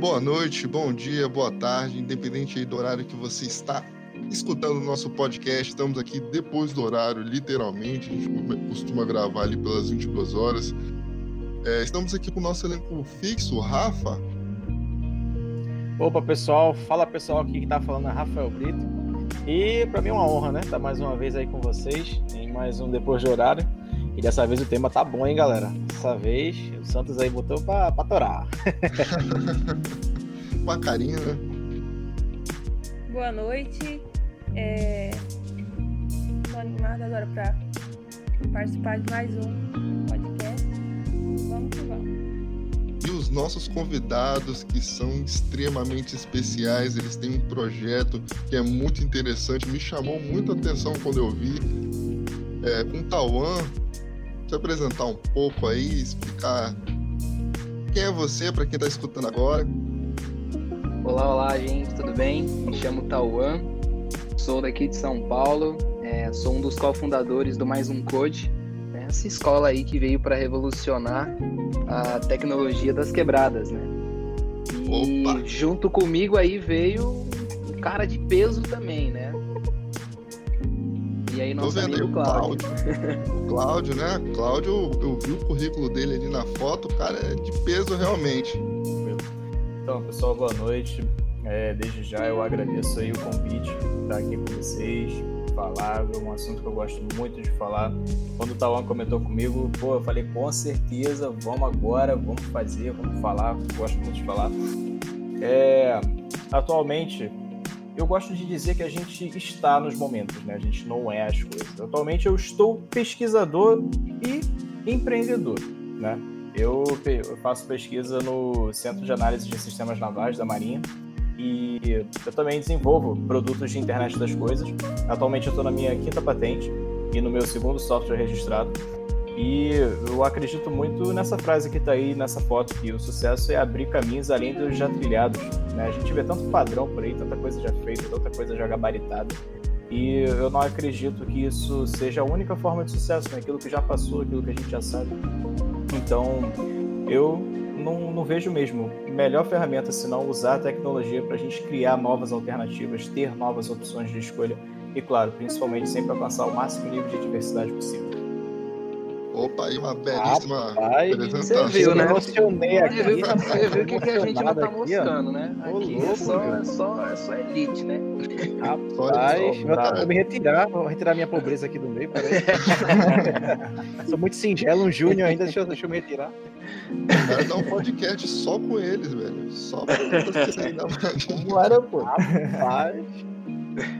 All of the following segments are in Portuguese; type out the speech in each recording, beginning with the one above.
Boa noite, bom dia, boa tarde, independente do horário que você está escutando o nosso podcast. Estamos aqui depois do horário, literalmente. A gente costuma gravar ali pelas 22 horas. É, estamos aqui com o nosso elenco fixo, Rafa. Opa, pessoal. Fala, pessoal. Aqui que tá falando é Rafael Brito. E para mim é uma honra, né? Estar tá mais uma vez aí com vocês em mais um Depois do Horário. E dessa vez o tema tá bom, hein, galera? Dessa vez o Santos aí botou pra, pra torar. Uma carinha, né? Boa noite. É... Tô animada agora pra participar de mais um podcast. Vamos que vamos. E os nossos convidados, que são extremamente especiais, eles têm um projeto que é muito interessante, me chamou muito a atenção quando eu vi. É, com Tauan, se apresentar um pouco aí, explicar quem é você para quem está escutando agora. Olá, olá, gente, tudo bem? Me chamo Tauan, sou daqui de São Paulo, é, sou um dos cofundadores do Mais Um Code, né? essa escola aí que veio para revolucionar a tecnologia das quebradas, né? E Opa. junto comigo aí veio um cara de peso também, né? E aí nosso Tô vendo amigo aí, Cláudio. O Cláudio, né? Cláudio, eu vi o currículo dele ali na foto, o cara é de peso realmente. Então, pessoal, boa noite. É, desde já eu agradeço aí o convite de estar aqui com vocês, falar, é um assunto que eu gosto muito de falar. Quando o Tawan comentou comigo, pô, eu falei, com certeza, vamos agora, vamos fazer, vamos falar, gosto muito de falar. É, atualmente, eu gosto de dizer que a gente está nos momentos, né? A gente não é as coisas. Atualmente eu estou pesquisador e empreendedor, né? Eu, faço pesquisa no Centro de Análise de Sistemas Navais da Marinha e eu também desenvolvo produtos de internet das coisas. Atualmente eu estou na minha quinta patente e no meu segundo software registrado. E eu acredito muito nessa frase que está aí nessa foto, que o sucesso é abrir caminhos além dos já trilhados. Né? A gente vê tanto padrão por aí, tanta coisa já feita, tanta coisa já gabaritada. E eu não acredito que isso seja a única forma de sucesso, né? aquilo que já passou, aquilo que a gente já sabe. Então, eu não, não vejo mesmo melhor ferramenta senão usar a tecnologia para a gente criar novas alternativas, ter novas opções de escolha e, claro, principalmente sempre alcançar o máximo nível de diversidade possível. Opa, aí uma belíssima Rapaz, Você viu, né? Emocionei aqui. Você viu, você viu que, que a gente não tá aqui, mostrando, né? Aqui é, só, é, só, é só elite, né? Rapaz, vou me retirar, vou retirar minha pobreza aqui do meio, peraí. Sou muito singelo, um júnior ainda, deixa eu, deixa eu me retirar. Vai dar um podcast só com eles, velho. Só pra você ainda mais. Bora, pô. Rapaz.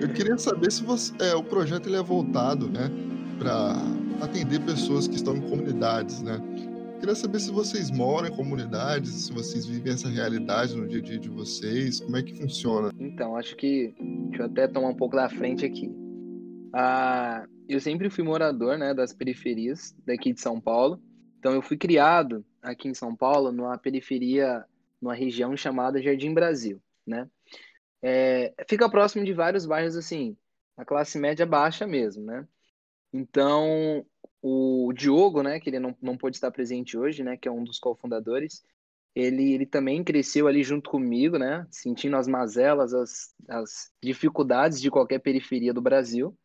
Eu queria saber se você, é, o projeto ele é voltado, né, para atender pessoas que estão em comunidades, né? Queria saber se vocês moram em comunidades, se vocês vivem essa realidade no dia a dia de vocês, como é que funciona? Então, acho que deixa eu até tomar um pouco da frente aqui. Ah, eu sempre fui morador, né, das periferias daqui de São Paulo. Então, eu fui criado aqui em São Paulo, numa periferia, numa região chamada Jardim Brasil, né? É, fica próximo de vários bairros assim, a classe média baixa mesmo, né? Então, o Diogo, né, que ele não, não pôde estar presente hoje, né, que é um dos cofundadores, ele, ele também cresceu ali junto comigo, né, sentindo as mazelas, as, as dificuldades de qualquer periferia do Brasil.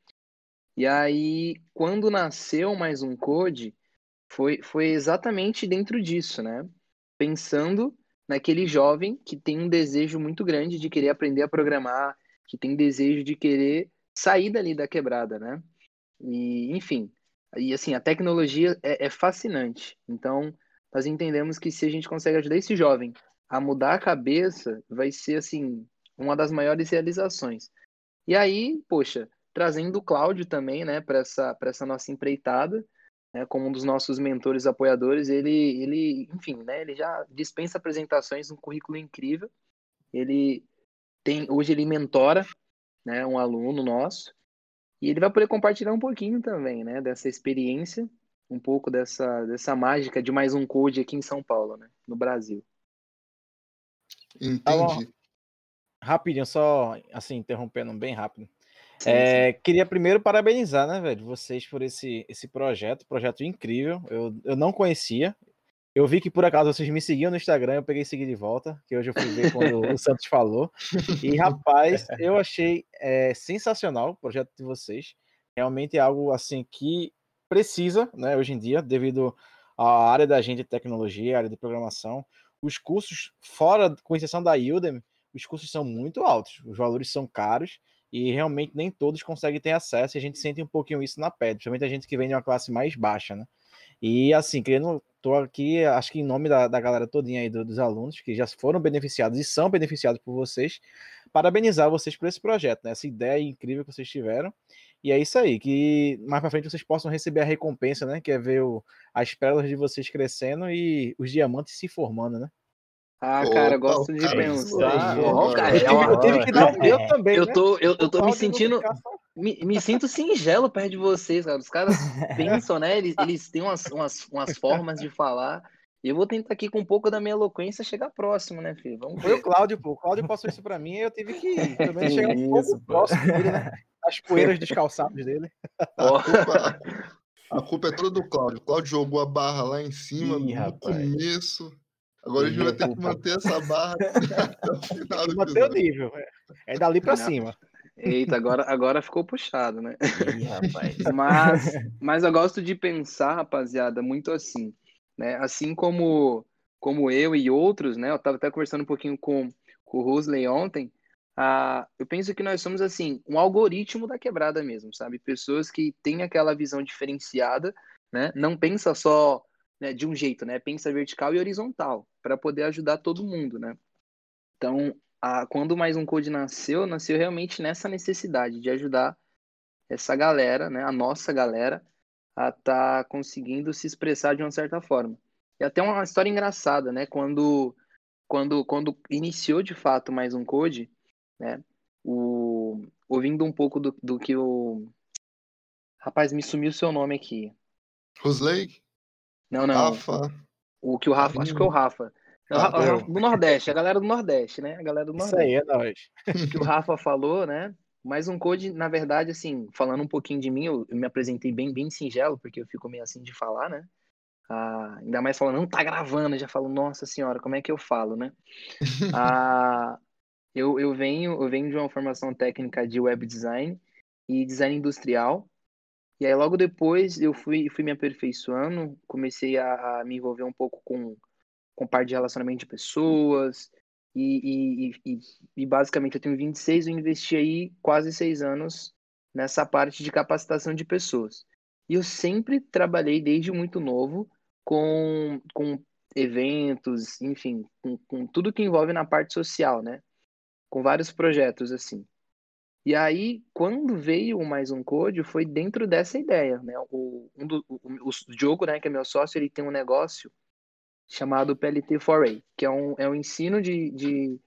E aí, quando nasceu mais um Code, foi, foi exatamente dentro disso, né, pensando naquele jovem que tem um desejo muito grande de querer aprender a programar, que tem desejo de querer sair dali da quebrada, né? E, enfim, e assim, a tecnologia é, é fascinante. Então, nós entendemos que se a gente consegue ajudar esse jovem a mudar a cabeça, vai ser assim uma das maiores realizações. E aí, poxa, trazendo o Cláudio também, né, para essa essa nossa empreitada, né, como um dos nossos mentores apoiadores, ele ele, enfim, né, ele já dispensa apresentações, um currículo incrível. Ele tem hoje ele mentora, né, um aluno nosso e ele vai poder compartilhar um pouquinho também, né, dessa experiência, um pouco dessa, dessa mágica de mais um code aqui em São Paulo, né, no Brasil. Entendi. Tá Rapidinho, só assim, interrompendo bem rápido. Sim, é, sim. Queria primeiro parabenizar, né, velho, vocês por esse, esse projeto, projeto incrível. Eu, eu não conhecia, Eu vi que por acaso vocês me seguiam no Instagram, eu peguei e segui de volta, que hoje eu fui ver quando o Santos falou. E rapaz, eu achei é, sensacional o projeto de vocês. Realmente é algo assim que precisa, né, hoje em dia, devido à área da gente de tecnologia, área de programação. Os cursos, fora, com exceção da Udemy, os cursos são muito altos, os valores são caros e realmente nem todos conseguem ter acesso e a gente sente um pouquinho isso na pele, principalmente a gente que vem de uma classe mais baixa, né? E assim, querendo, tô aqui, acho que em nome da, da galera todinha aí do, dos alunos que já foram beneficiados e são beneficiados por vocês, parabenizar vocês por esse projeto, né? Essa ideia incrível que vocês tiveram. E é isso aí, que mais para frente vocês possam receber a recompensa, né? Que é ver o, as pérolas de vocês crescendo e os diamantes se formando, né? Ah, cara, Opa, gosto de pensar. Eu é tive, eu tive que dar o meu também, Eu né? tô, eu, eu tô me sentindo. Me, me sinto singelo perto de vocês, cara. Os caras pensam, né? Eles, eles têm umas, umas, umas formas de falar. E eu vou tentar aqui com um pouco da minha eloquência chegar próximo, né, filho? Vamos Foi o ver. Cláudio, pô. O Cláudio passou isso pra mim e eu tive que também chegar um pouco isso, pô. próximo dele, né? As poeiras dos calçados dele. A culpa, é toda do Cláudio. O Cláudio jogou a barra lá em cima Ih, no rapaz. começo. Agora a gente vai ter que manter essa barra até o final do Manter o nível. É é dali pra Não. cima. Eita, agora, agora ficou puxado, né? Ih, rapaz. Mas, mas eu gosto de pensar, rapaziada, muito assim, né? Assim como, como eu e outros, né? Eu tava até conversando um pouquinho com, com o Rosley ontem. Ah, eu penso que nós somos, assim, um algoritmo da quebrada mesmo, sabe? Pessoas que têm aquela visão diferenciada, né? Não pensa só né, de um jeito, né? Pensa vertical e horizontal, para poder ajudar todo mundo, né? Então, a, quando mais um Code nasceu, nasceu realmente nessa necessidade de ajudar essa galera, né, a nossa galera, a tá conseguindo se expressar de uma certa forma. E até uma história engraçada, né, quando quando quando iniciou de fato mais um Code, né, o ouvindo um pouco do, do que o rapaz me sumiu o seu nome aqui. Rosley, Não, não. Rafa, O que o Rafa, acho que é o Rafa. Ah, do Nordeste, a galera do Nordeste, né? A galera do Isso Nordeste. aí é nóis. que o Rafa falou, né? Mas um code, na verdade, assim, falando um pouquinho de mim, eu, eu me apresentei bem, bem singelo, porque eu fico meio assim de falar, né? Ah, ainda mais falando, não tá gravando, eu já falo, nossa senhora, como é que eu falo, né? Ah, eu, eu venho, eu venho de uma formação técnica de web design e design industrial. E aí logo depois eu fui, fui me aperfeiçoando, comecei a, a me envolver um pouco com, com parte de relacionamento de pessoas, e, e, e, e basicamente eu tenho 26, eu investi aí quase seis anos nessa parte de capacitação de pessoas. E eu sempre trabalhei desde muito novo com, com eventos, enfim, com, com tudo que envolve na parte social, né? Com vários projetos assim. E aí, quando veio o Mais Um Code, foi dentro dessa ideia, né? O, um do, o, o Diogo, né, que é meu sócio, ele tem um negócio chamado PLT4A, que é um, é um ensino de, de,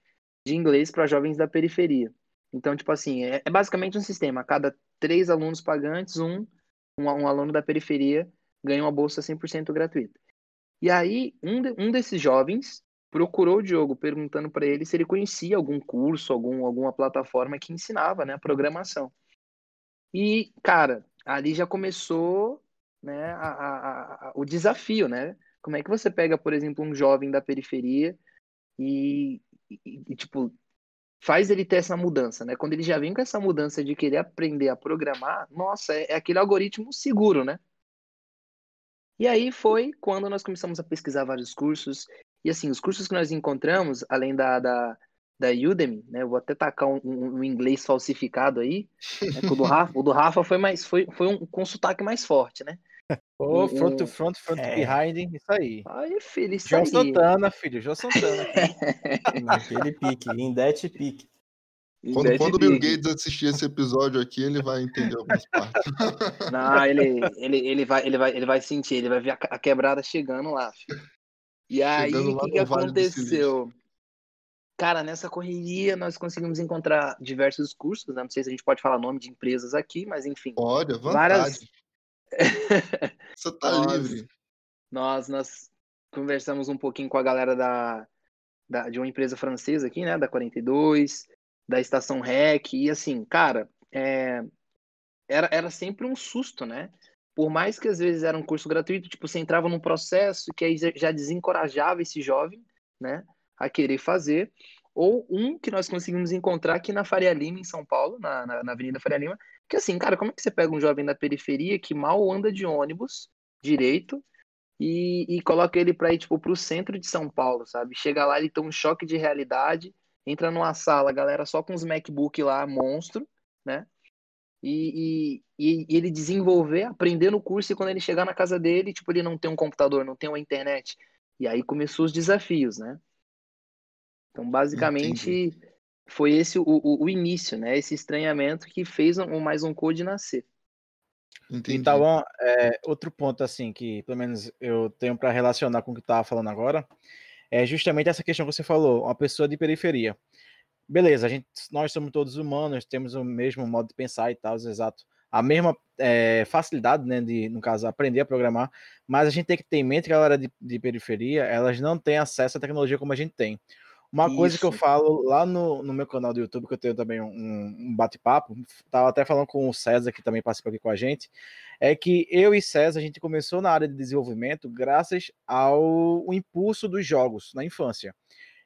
de inglês para jovens da periferia. Então, tipo assim, é, é, basicamente um sistema. A cada três alunos pagantes, um, um, um aluno da periferia ganha uma bolsa 100% gratuita. E aí, um, de, um desses jovens procurou o Diogo perguntando para ele se ele conhecia algum curso, algum, alguma plataforma que ensinava né, programação. E, cara, ali já começou né, a, a, a, o desafio, né? Como é que você pega, por exemplo, um jovem da periferia e, e, e, tipo, faz ele ter essa mudança, né? Quando ele já vem com essa mudança de querer aprender a programar, nossa, é, é aquele algoritmo seguro, né? E aí foi quando nós começamos a pesquisar vários cursos. E assim, os cursos que nós encontramos, além da, da, da Udemy, né? Vou até tacar um, um, um inglês falsificado aí. Né? O, do Rafa, o do Rafa foi mais foi, foi um com sotaque mais forte, né? Ô, oh, front to front, front to behind, isso aí. Ai, filho, isso João aí. Santana, filho, João Santana. Naquele pique, em that pique. Quando, quando o Bill Gates assistir esse episódio aqui, ele vai entender algumas partes. Não, ele, ele, ele, vai, ele, vai, ele vai sentir, ele vai ver a, a quebrada chegando lá. Filho. E aí, o que, que aconteceu? Cara, nessa correria nós conseguimos encontrar diversos cursos, né? não sei se a gente pode falar nome de empresas aqui, mas enfim. Vontade. Várias... Você tá nós, livre. Nós, nós conversamos um pouquinho com a galera da, da, de uma empresa francesa aqui, né? Da 42, da estação REC, e assim, cara, é, era, era sempre um susto, né? por mais que às vezes era um curso gratuito, tipo, você entrava num processo que aí já desencorajava esse jovem, né, a querer fazer, ou um que nós conseguimos encontrar aqui na Faria Lima, em São Paulo, na, na, na Avenida Faria Lima, que assim, cara, como é que você pega um jovem da periferia que mal anda de ônibus direito e, e coloca ele para ir, tipo, pro centro de São Paulo, sabe? Chega lá, ele tem um choque de realidade, entra numa sala, galera só com os MacBook lá, monstro, né? E, e, e, ele desenvolver, aprender no curso, e quando ele chegar na casa dele, tipo, ele não tem um computador, não tem uma internet. E aí começou os desafios, né? Então, basicamente, Entendi. Foi esse o, o, o, início, né? Esse estranhamento que fez um, mais um code nascer. Entendi. Então, é, outro ponto, assim, que pelo menos eu tenho para relacionar com o que estava falando agora, é justamente essa questão que você falou, uma pessoa de periferia beleza, a gente, nós somos todos humanos, temos o mesmo modo de pensar e tal, exato. A mesma é, facilidade, né, de, no caso, aprender a programar, mas a gente tem que ter em mente que a galera de, de periferia, elas não têm acesso à tecnologia como a gente tem. Uma Isso. coisa que eu falo lá no, no meu canal do YouTube, que eu tenho também um, um bate-papo, tava até falando com o César, que também participa aqui com a gente, é que eu e César, a gente começou na área de desenvolvimento graças ao impulso dos jogos na infância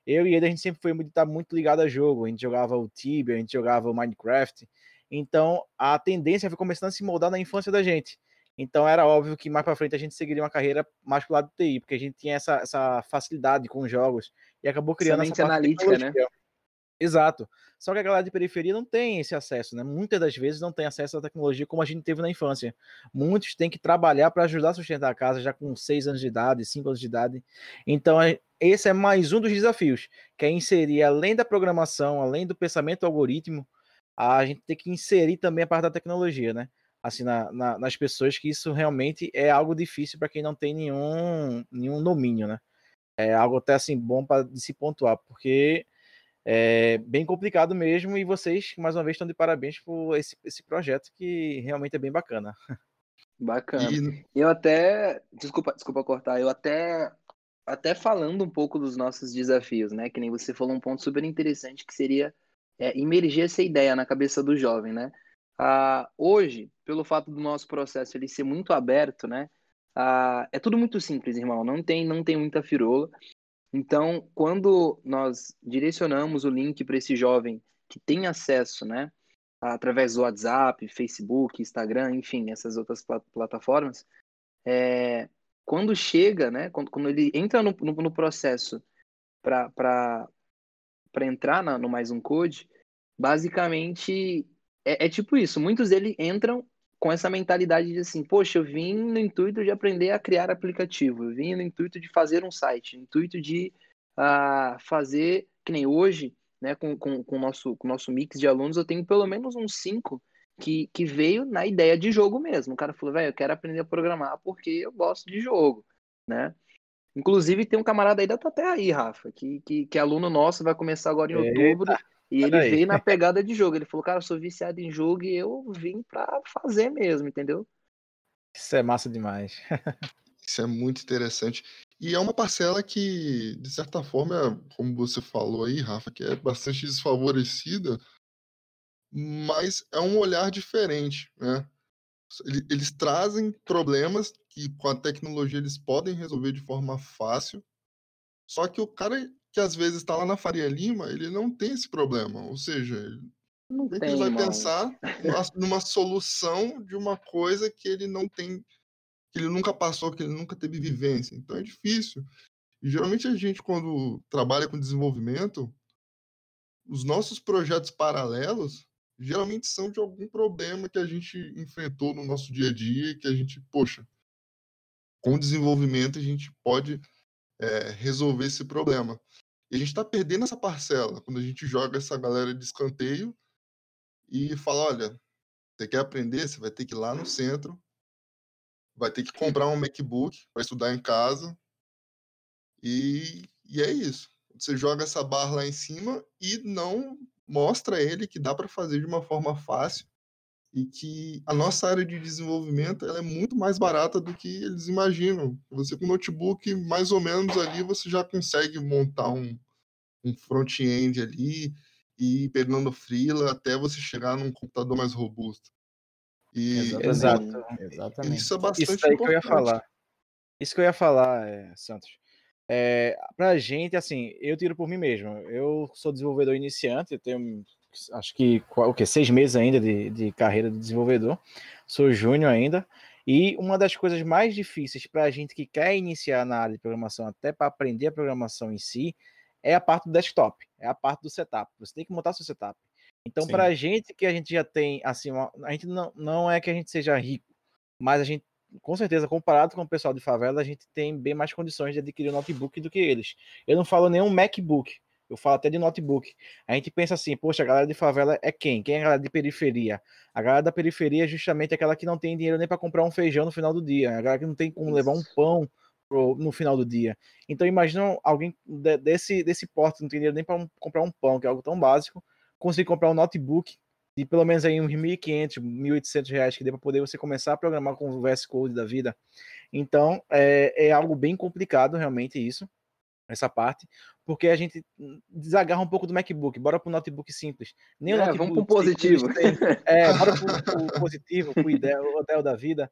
eu e ele a gente sempre foi muito, tá muito ligado a jogo. A gente jogava o Tibia, a gente jogava o Minecraft. Então a tendência foi começando a se moldar na infância da gente. Então era óbvio que mais para frente a gente seguiria uma carreira mais pro lado do TI, porque a gente tinha essa, essa facilidade com os jogos e acabou criando Somente essa analítica, né? Exato. Só que a galera de periferia não tem esse acesso, né? Muitas das vezes não tem acesso à tecnologia como a gente teve na infância. Muitos têm que trabalhar para ajudar a sustentar a casa já com 6 anos de idade, 5 anos de idade. Então, esse é mais um dos desafios, que é inserir, além da programação, além do pensamento algoritmo, a gente tem que inserir também a parte da tecnologia, né? Assim, na, na, nas pessoas, que isso realmente é algo difícil para quem não tem nenhum, nenhum domínio, né? É algo até assim bom para se pontuar, porque é bem complicado mesmo, e vocês, mais uma vez, estão de parabéns por esse, esse projeto que realmente é bem bacana. Bacana. E... Eu até. Desculpa, desculpa cortar, eu até até falando um pouco dos nossos desafios, né? Que nem você falou um ponto super interessante que seria é, imergir essa ideia na cabeça do jovem, né? Ah, hoje, pelo fato do nosso processo ele ser muito aberto, né? Ah, é tudo muito simples, irmão. Não tem, não tem muita firola. Então, quando nós direcionamos o link para esse jovem que tem acesso, né? Através do WhatsApp, Facebook, Instagram, enfim, essas outras plataformas, é, quando chega, né, quando, quando ele entra no, no, no processo para entrar na, no mais um code, basicamente é, é, tipo isso. Muitos deles entram com essa mentalidade de assim, poxa, eu vim no intuito de aprender a criar aplicativo, eu vim no intuito de fazer um site, no intuito de uh, fazer, que nem hoje, né, com, com, com, o nosso, com o nosso mix de alunos, eu tenho pelo menos uns cinco que, que veio na ideia de jogo mesmo. O cara falou, velho, eu quero aprender a programar porque eu gosto de jogo, né? Inclusive, tem um camarada aí da tua terra aí, Rafa, que, que, que é aluno nosso, vai começar agora em outubro, Eita, e ele aí. veio na pegada de jogo. Ele falou, cara, eu sou viciado em jogo e eu vim pra fazer mesmo, entendeu? Isso é massa demais. Isso é muito interessante. E é uma parcela que, de certa forma, como você falou aí, Rafa, que é bastante desfavorecida, mas é um olhar diferente, né? Eles trazem problemas que com a tecnologia eles podem resolver de forma fácil, só que o cara que às vezes está lá na Faria Lima, ele não tem esse problema, ou seja, não tem, ele vai mano. pensar numa, numa solução de uma coisa que ele não tem, que ele nunca passou, que ele nunca teve vivência. Então é difícil. E geralmente a gente, quando trabalha com desenvolvimento, os nossos projetos paralelos, geralmente são de algum problema que a gente enfrentou no nosso dia a dia que a gente, poxa, com o desenvolvimento a gente pode é, resolver esse problema. E a gente está perdendo essa parcela quando a gente joga essa galera de escanteio e fala, olha, você quer aprender, você vai ter que ir lá no centro, vai ter que comprar um MacBook para estudar em casa e, e é isso. Você joga essa barra lá em cima e não mostra a ele que dá para fazer de uma forma fácil e que a nossa área de desenvolvimento ela é muito mais barata do que eles imaginam. Você com notebook, mais ou menos ali, você já consegue montar um, um front-end ali e ir pegando freela até você chegar num computador mais robusto. E Exato. Exatamente. isso é bastante Isso aí que eu ia importante. falar. Isso que eu ia falar, é, Santos. É, pra gente, assim, eu tiro por mim mesmo. Eu sou desenvolvedor iniciante, eu tenho acho que o quê? seis meses ainda de, de carreira de desenvolvedor. Sou júnior ainda. E uma das coisas mais difíceis para a gente que quer iniciar na área de programação, até para aprender a programação em si, é a parte do desktop, é a parte do setup. Você tem que montar seu setup. Então, para a gente que a gente já tem, assim, uma- a gente não, não é que a gente seja rico, mas a gente, com certeza, comparado com o pessoal de favela, a gente tem bem mais condições de adquirir um notebook do que eles. Eu não falo nem um MacBook, eu falo até de notebook. A gente pensa assim, poxa, a galera de favela é quem? Quem é a galera de periferia? A galera da periferia é justamente aquela que não tem dinheiro nem para comprar um feijão no final do dia, a galera que não tem como levar um pão pro- no final do dia. Então imagina alguém de- desse, desse porte, não tem dinheiro nem para comprar um pão, que é algo tão básico, conseguir comprar um notebook de pelo menos aí uns 1.500, 1.800 reais que dê para poder você começar a programar com o VS Code da vida. Então é, é algo bem complicado realmente isso, essa parte, porque a gente desagarra um pouco do MacBook, bora pro notebook simples. Nem o É, notebook vamos simples eles positivo. têm. É, bora pro, pro positivo, ideal, o hotel da vida.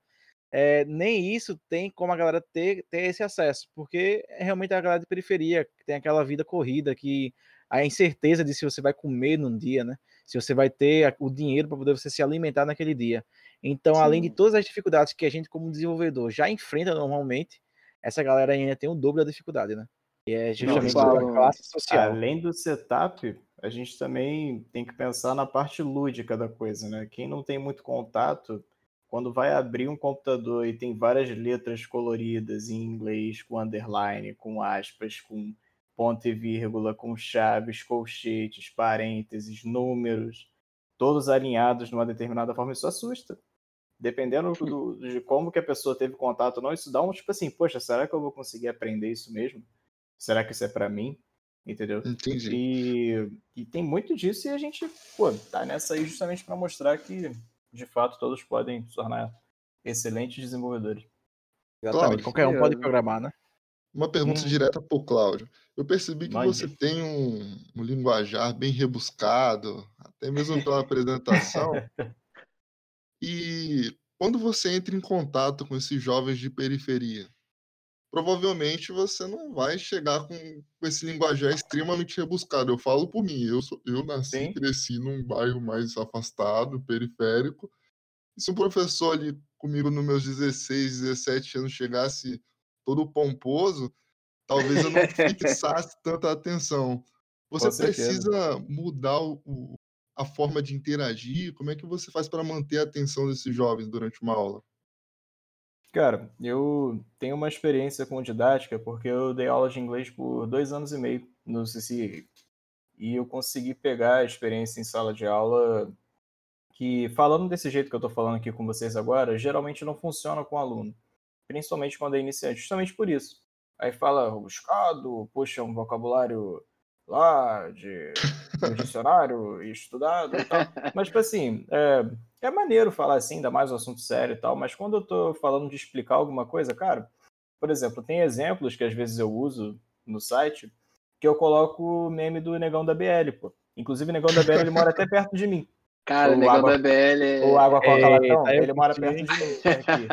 É, nem isso tem como a galera ter, ter esse acesso, porque é realmente a galera de periferia, que tem aquela vida corrida, que a incerteza de se você vai comer num dia, né? Se você vai ter o dinheiro para poder você se alimentar naquele dia. Então, além de Sim. todas as dificuldades que a gente, como desenvolvedor, já enfrenta normalmente, essa galera ainda tem o dobro da dificuldade, né? E é justamente a classe social. Além do setup, a gente também tem que pensar na parte lúdica da coisa, né? Quem não tem muito contato, quando vai abrir um computador e tem várias letras coloridas em inglês, com underline, com aspas, com ponto e vírgula, com chaves, colchetes, parênteses, números, todos alinhados numa determinada forma, isso assusta. Dependendo do- de como que a pessoa teve contato ou não, isso dá um tipo assim, poxa, será que eu vou conseguir aprender isso mesmo? Será que isso é para mim? Entendeu? Entendi. E, e tem muito disso e a gente, pô, tá nessa aí justamente para mostrar que, de fato, todos podem se tornar excelentes desenvolvedores. Exatamente. Cláudio. Qualquer um pode Curioso. programar, né? Uma pergunta Hum. direta para o Cláudio. Eu percebi que Mande. você tem um, um linguajar bem rebuscado, até mesmo pela apresentação. E quando você entra em contato com esses jovens de periferia, provavelmente você não vai chegar com, com esse linguajar extremamente rebuscado. Eu falo por mim, eu, sou- eu nasci e cresci num bairro mais afastado, periférico. E se um professor ali comigo nos meus 16, 17 anos chegasse todo pomposo, talvez eu não fixasse tanta atenção. Você precisa mudar o- a forma de interagir? Como é que você faz para manter a atenção desses jovens durante uma aula? Cara, eu tenho uma experiência com didática porque eu dei aula de inglês por dois anos e meio no CCI. E eu consegui pegar a experiência em sala de aula que, falando desse jeito que eu tô falando aqui com vocês agora, geralmente não funciona com aluno. Principalmente quando é iniciante, justamente por isso. Aí fala rebuscado, puxa um vocabulário lá de, do dicionário estudado e tal. Mas, tipo assim, é, é maneiro falar assim, ainda mais um assunto sério e tal, mas quando eu tô falando de explicar alguma coisa, cara, por exemplo, tem exemplos que às vezes eu uso no site que eu coloco o meme do Negão da BL, pô. Inclusive, o Negão da BL ele mora até perto de mim. Cara, o negão água- da BL é... O Água Coca Latão, eu ele mora perto de mim. Aqui.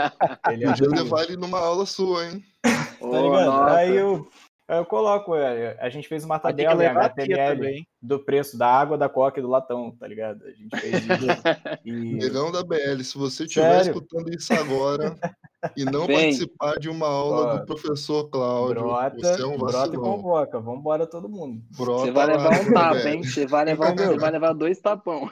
Ele é Podia levar ele numa aula sua, hein? Tá ligado? nossa. Aí eu, eu coloco, é, a gente fez uma tabela em HTML do preço da água, da coca e do latão, tá ligado? A gente fez isso. E... Negão da BL, se você estiver escutando isso agora e não Vem. participar de uma aula Ó, do professor Cláudio, Brota, você é um brota e vacilão. convoca. Vambora todo mundo. Brota Você vai lá, levar um tapa, hein? Você vai levar, Entendeu? você vai levar dois tapão.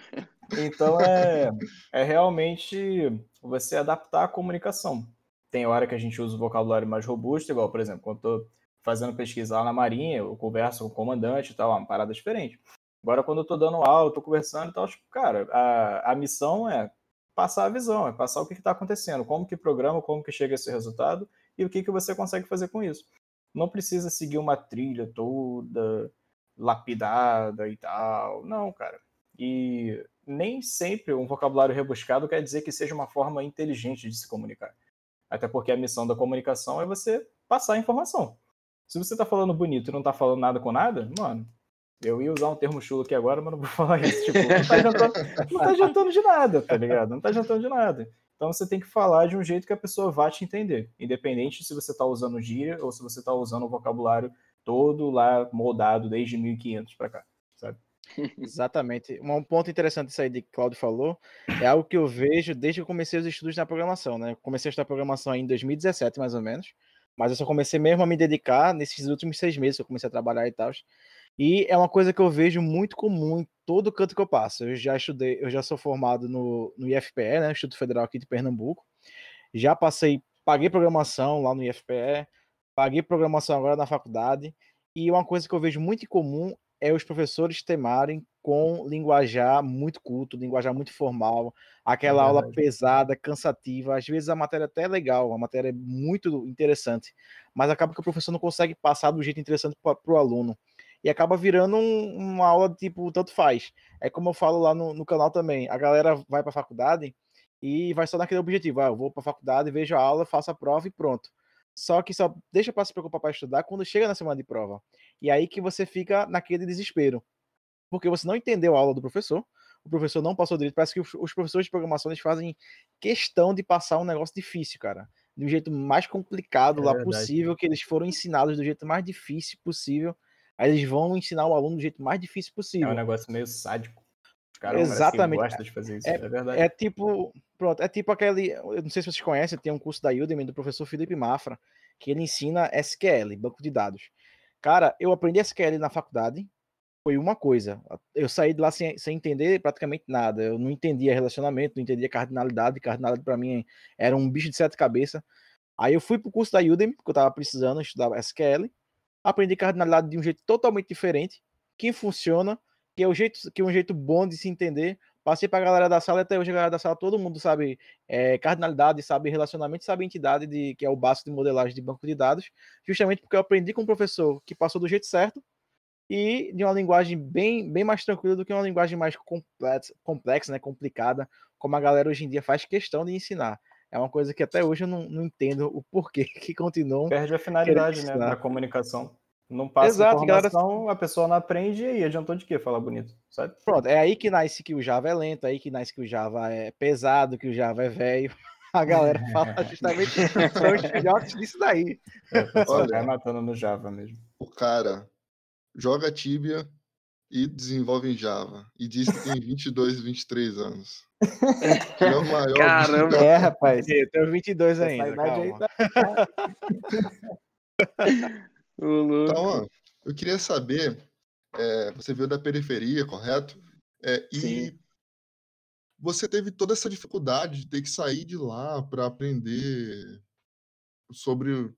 Então é, é realmente você adaptar a comunicação. Tem hora que a gente usa o vocabulário mais robusto, igual, por exemplo, quando eu tô fazendo pesquisa lá na Marinha, eu converso com o comandante e tal, uma parada diferente. Agora, quando eu tô dando aula, eu tô conversando e tal, tipo, cara, a, a missão é passar a visão, é passar o que está acontecendo, como que programa, como que chega esse resultado e o que, que você consegue fazer com isso. Não precisa seguir uma trilha toda lapidada e tal. Não, cara. E nem sempre um vocabulário rebuscado quer dizer que seja uma forma inteligente de se comunicar. Até porque a missão da comunicação é você passar a informação. Se você tá falando bonito e não tá falando nada com nada, mano, Eu ia usar um termo chulo aqui agora, mas não vou falar isso. Tipo, não tá adiantando, não tá adiantando de nada, tá ligado? Não tá adiantando de nada. Então você tem que falar de um jeito que a pessoa vá te entender, independente se você está usando gíria ou se você está usando o vocabulário todo lá moldado desde 1500 para cá, sabe? Exatamente. Um ponto interessante isso aí de que Claudio falou é algo que eu vejo desde que eu comecei os estudos na programação, né? Eu comecei a estudar programação em 2017, mais ou menos, mas eu só comecei mesmo a me dedicar nesses últimos seis meses que eu comecei a trabalhar e tal. E é uma coisa que eu vejo muito comum em todo canto que eu passo. Eu já estudei, eu já sou formado no, no IFPE, né? Instituto Federal aqui de Pernambuco. Já passei, paguei programação lá no IFPE, paguei programação agora na faculdade. E uma coisa que eu vejo muito comum é os professores temarem com linguajar muito culto, linguajar muito formal, aquela é aula pesada, cansativa. Às vezes a matéria até é legal, a matéria é muito interessante, mas acaba que o professor não consegue passar do jeito interessante para o aluno e acaba virando um, uma aula tipo tanto faz. É como eu falo lá no, no canal também, a galera vai para a faculdade e vai só naquele objetivo, ah, eu vou para a faculdade, vejo a aula, faço a prova e pronto. Só que só deixa para se preocupar para estudar quando chega na semana de prova. E aí que você fica naquele desespero. Porque você não entendeu a aula do professor, o professor não passou direito. Parece que os professores de programação eles fazem questão de passar um negócio difícil, cara. Do jeito mais complicado é lá verdade. possível, que eles foram ensinados do jeito mais difícil possível. Aí eles vão ensinar o aluno do jeito mais difícil possível. É um negócio meio sádico. Cara, Exatamente. Gosta de fazer isso. É, é, verdade. É tipo, pronto, é tipo aquele, eu não sei se vocês conhecem, tem um curso da Udemy do professor Felipe Mafra, que ele ensina SQL, banco de dados. Cara, eu aprendi SQL na faculdade, foi uma coisa. Eu saí de lá sem, sem entender praticamente nada. Eu não entendia relacionamento, não entendia cardinalidade. Cardinalidade para mim era um bicho de sete cabeças. Aí eu fui pro curso da Udemy, porque eu tava precisando estudar SQL aprendi cardinalidade de um jeito totalmente diferente, que funciona, que é o jeito, que é um jeito bom de se entender. Passei para a galera da sala, até hoje a galera da sala, todo mundo sabe é, cardinalidade, sabe relacionamento, sabe entidade, de, que é o básico de modelagem de banco de dados, justamente porque eu aprendi com um professor que passou do jeito certo e de uma linguagem bem, bem mais tranquila do que uma linguagem mais complexa, complexa né, complicada, como a galera hoje em dia faz questão de ensinar. É uma coisa que até hoje eu não, não entendo o porquê que continuam. Perde a finalidade né, da comunicação. Não passa Exato, informação, galera... a pessoa não aprende e aí adiantou de quê falar bonito, sabe? Pronto, é aí que nasce que o Java é lento, é aí que nasce que o Java é pesado, que o Java é velho. A galera fala justamente são os filhotes disso daí. É, matando no Java mesmo. O cara joga Tibia e desenvolve em Java. E diz que tem 22, 23 anos. É o maior. Caramba, é, rapaz. Eu tenho 22 ainda. Calma. então, ó, eu queria saber. É, você veio da periferia, correto? É, e Sim. você teve toda essa dificuldade de ter que sair de lá para aprender sobre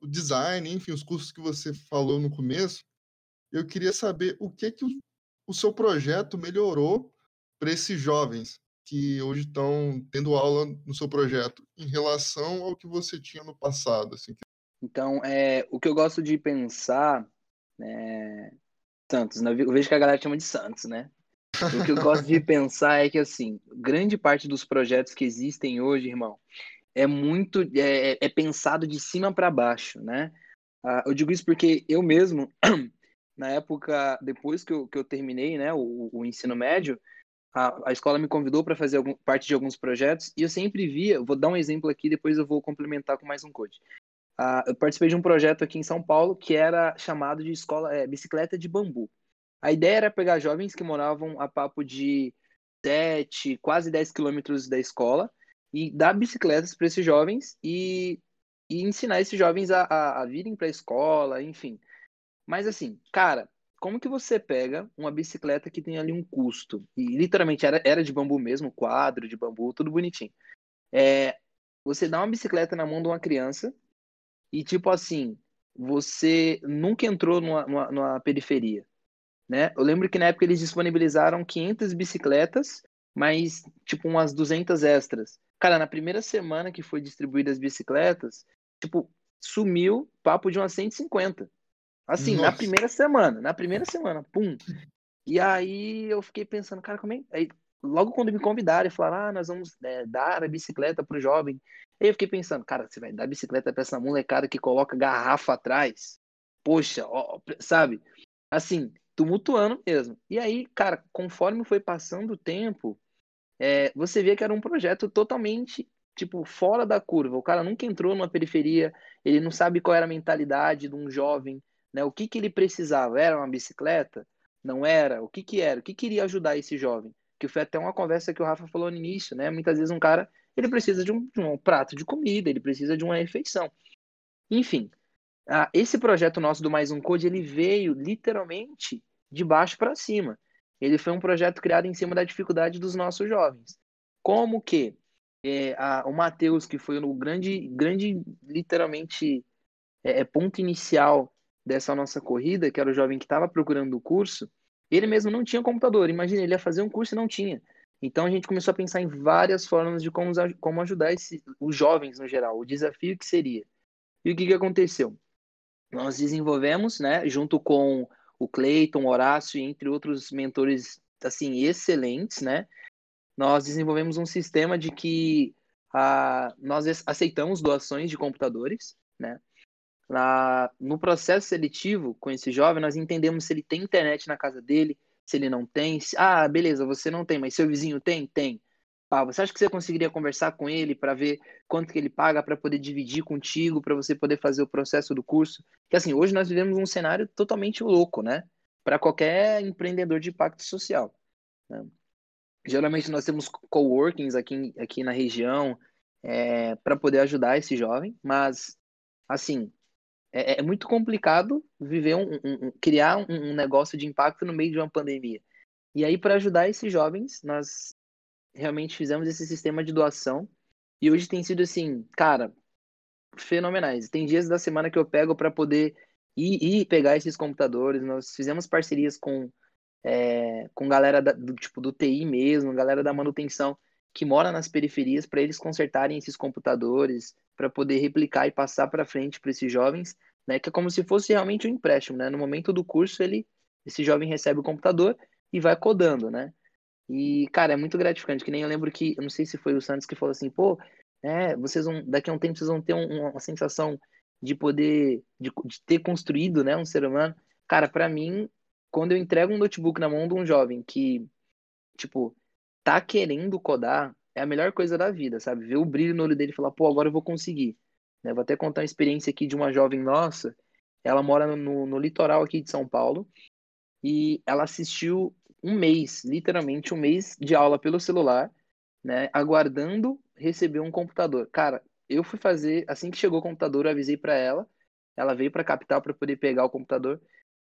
o design, enfim, os cursos que você falou no começo. Eu queria saber o que que o, o seu projeto melhorou para esses jovens que hoje estão tendo aula no seu projeto em relação ao que você tinha no passado? Assim? Então, é, o que eu gosto de pensar, né, Santos, né, eu vejo que a galera chama de Santos, né? O que eu gosto de pensar é que, assim, grande parte dos projetos que existem hoje, irmão, é muito, é, é pensado de cima para baixo, né? Ah, eu digo isso porque eu mesmo, na época, depois que eu, que eu terminei, né, o, o ensino médio, a, a escola me convidou para fazer algum, parte de alguns projetos e eu sempre via, vou dar um exemplo aqui, depois eu vou complementar com mais um code. Uh, eu participei de um projeto aqui em São Paulo que era chamado de escola é, bicicleta de bambu. A ideia era pegar jovens que moravam a papo de 7, quase 10 quilômetros da escola e dar bicicletas para esses jovens e, e ensinar esses jovens a, a, a virem para a escola, enfim. Mas assim, cara, como que você pega uma bicicleta que tem ali um custo? E literalmente era, era de bambu mesmo, quadro de bambu, tudo bonitinho. É, você dá uma bicicleta na mão de uma criança e, tipo assim, você nunca entrou numa, numa, numa periferia. Né? Eu lembro que na época eles disponibilizaram 500 bicicletas, mas tipo umas 200 extras. Cara, na primeira semana que foi distribuídas as bicicletas, tipo, sumiu papo de umas 150. Assim, Nossa. na primeira semana, na primeira semana, pum. E aí eu fiquei pensando, cara, como é. Aí, logo quando me convidaram e falaram, ah, nós vamos é, dar a bicicleta pro jovem. Aí eu fiquei pensando, cara, você vai dar bicicleta pra essa molecada que coloca garrafa atrás? Poxa, ó, sabe? Assim, tumultuando mesmo. E aí, cara, conforme foi passando o tempo, é, você via que era um projeto totalmente, tipo, fora da curva. O cara nunca entrou numa periferia, ele não sabe qual era a mentalidade de um jovem, né? O que que ele precisava? Era uma bicicleta? Não era? O que que era? O que queria ajudar esse jovem? Que foi até uma conversa que o Rafa falou no início, né? Muitas vezes um cara, ele precisa de um, de um prato de comida, ele precisa de uma refeição. Enfim, esse projeto nosso do Mais Um Code, ele veio literalmente de baixo para cima. Ele foi um projeto criado em cima da dificuldade dos nossos jovens. Como que é, a, o Matheus, que foi o grande, grande literalmente, é, é, ponto inicial dessa nossa corrida, que era o jovem que estava procurando o curso, ele mesmo não tinha computador. Imagina, ele ia fazer um curso e não tinha. Então a gente começou a pensar em várias formas de como, como ajudar esse, os jovens no geral, o desafio que seria. E o que, que aconteceu? nós desenvolvemos, né, junto com o Cleiton, Horácio, entre outros mentores assim excelentes, né, nós desenvolvemos um sistema de que a, nós aceitamos doações de computadores, né, na, no processo seletivo com esse jovem, nós entendemos se ele tem internet na casa dele, se ele não tem. Se, ah, beleza, você não tem, mas seu vizinho tem? Tem. Ah, você acha que você conseguiria conversar com ele para ver quanto que ele paga para poder dividir contigo, para você poder fazer o processo do curso? Que assim, hoje nós vivemos um cenário totalmente louco, né? Para qualquer empreendedor de impacto social. Né? Geralmente nós temos coworkings aqui, aqui na região é, para poder ajudar esse jovem, mas assim é, é muito complicado viver um, um, criar um, um negócio de impacto no meio de uma pandemia. E aí, para ajudar esses jovens, nós realmente fizemos esse sistema de doação. E hoje tem sido assim, cara, fenomenais. Tem dias da semana que eu pego para poder ir, ir, pegar esses computadores. Nós fizemos parcerias com é, com galera da, do tipo do TI mesmo, galera da manutenção que mora nas periferias para eles consertarem esses computadores, para poder replicar e passar para frente para esses jovens, né? Que é como se fosse realmente um empréstimo, né? No momento do curso ele esse jovem recebe o computador e vai codando, né? E, cara, é muito gratificante, que nem eu lembro que, eu não sei se foi o Santos que falou assim, pô, é, vocês vão, daqui a um tempo vocês vão ter um, uma sensação de poder, de, de, ter construído, né, um ser humano. Cara, para mim, quando eu entrego um notebook na mão de um jovem que, tipo, tá querendo codar, é a melhor coisa da vida, sabe? Ver o brilho no olho dele e falar, pô, agora eu vou conseguir. Né? Vou até contar uma experiência aqui de uma jovem nossa, ela mora no, no litoral aqui de São Paulo, e ela assistiu um mês, literalmente um mês de aula pelo celular, né, aguardando receber um computador. Cara, eu fui fazer, assim que chegou o computador, eu avisei para ela, ela veio para a capital para poder pegar o computador.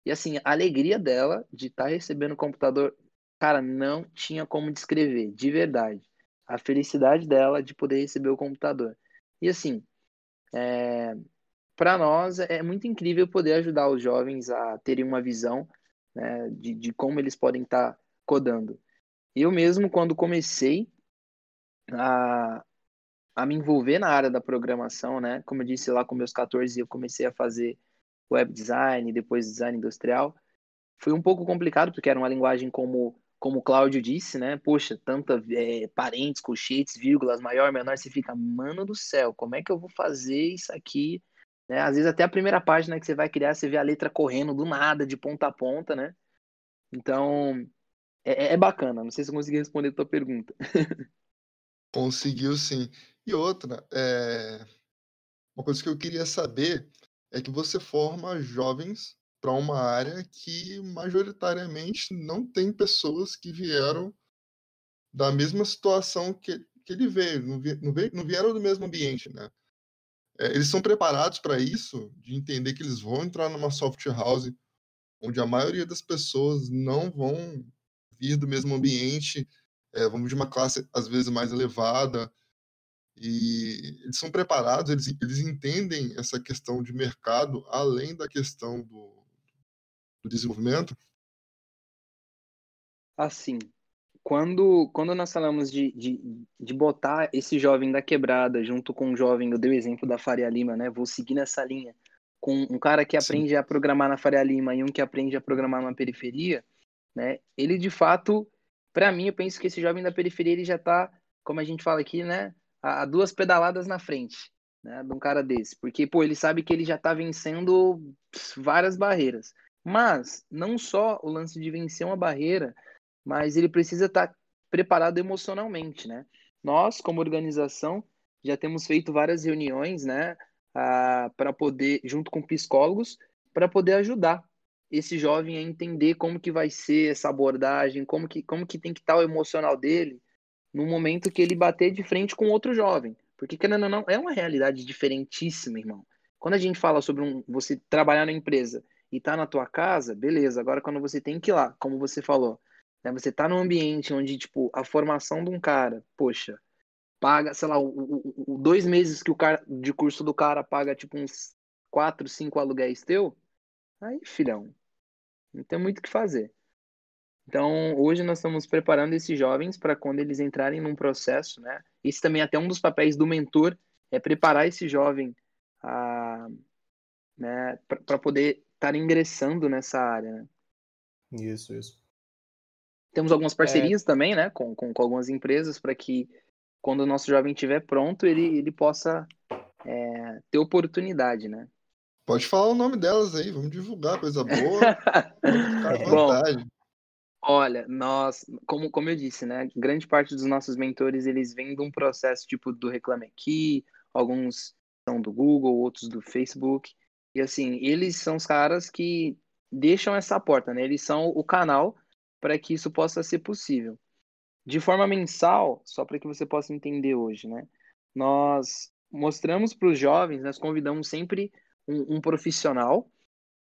E assim, a alegria dela de estar tá recebendo o computador, cara, não tinha como descrever, de verdade. A felicidade dela de poder receber o computador. E assim, é, para nós é muito incrível poder ajudar os jovens a terem uma visão né, de, de como eles podem estar tá codando. Eu mesmo, quando comecei a, a me envolver na área da programação, né, como eu disse lá com meus 14, eu comecei a fazer web design, depois design industrial, foi um pouco complicado, porque era uma linguagem como como o Cláudio disse, né? Poxa, tanta é, parentes, colchetes, vírgulas, maior, menor, você fica, mano do céu, como é que eu vou fazer isso aqui né? Às vezes até a primeira página que você vai criar, você vê a letra correndo do nada, de ponta a ponta, né? Então, é, é, é bacana. Não sei se eu consegui responder a tua pergunta. Conseguiu sim. E outra, é... uma coisa que eu queria saber é que você forma jovens para uma área que majoritariamente não tem pessoas que vieram da mesma situação que, que ele veio, não, veio, não vieram do mesmo ambiente, né? é, eles são preparados para isso, de entender que eles vão entrar numa soft house onde a maioria das pessoas não vão vir do mesmo ambiente, é, vamos de uma classe às vezes mais elevada, e eles são preparados, eles, eles entendem essa questão de mercado além da questão do, do desenvolvimento? Assim, quando, quando nós falamos de, de, de botar esse jovem da quebrada junto com um jovem, eu dei o exemplo da Faria Lima, né? Vou seguir nessa linha. Com um cara que aprende Sim. a programar na Faria Lima e um que aprende a programar na periferia, né? Ele de fato, para mim, eu penso que esse jovem da periferia ele já tá, como a gente fala aqui, né? A, a duas pedaladas na frente, né? De um cara desse. Porque, pô, ele sabe que ele já tá vencendo várias barreiras. Mas não só o lance de vencer uma barreira, mas ele precisa estar tá preparado emocionalmente, né? Nós, como organização, já temos feito várias reuniões, né, para poder, junto com psicólogos, para poder ajudar esse jovem a entender como que vai ser essa abordagem, como que, como que tem que estar tá o emocional dele no momento que ele bater de frente com outro jovem. Porque, querendo ou não, é uma realidade diferentíssima, irmão. Quando a gente fala sobre um, você trabalhar na empresa e tá na tua casa, beleza. Agora, quando você tem que ir lá, como você falou, né, você tá num ambiente onde, tipo, a formação de um cara, poxa, paga, sei lá, o, o, o, dois meses que o cara de curso do cara paga tipo uns quatro, cinco aluguéis teu, aí, filhão, não tem muito o que fazer. Então, hoje nós estamos preparando esses jovens para quando eles entrarem num processo, né? Esse também é até um dos papéis do mentor é preparar esse jovem a, né, para poder estar ingressando nessa área. Né? Isso, isso. Temos algumas parcerias é... também, né, com, com, com algumas empresas para que quando o nosso jovem estiver pronto, ele, ele possa é, ter oportunidade, né? Pode falar o nome delas aí, vamos divulgar coisa boa. Bom, olha, nós, como, como eu disse, né? Grande parte dos nossos mentores, eles vêm de um processo tipo do Reclame Aqui, alguns são do Google, outros do Facebook. E assim, eles são os caras que deixam essa porta, né? Eles são o canal para que isso possa ser possível de forma mensal, só para que você possa entender hoje, né? Nós mostramos para os jovens, nós convidamos sempre um, um, profissional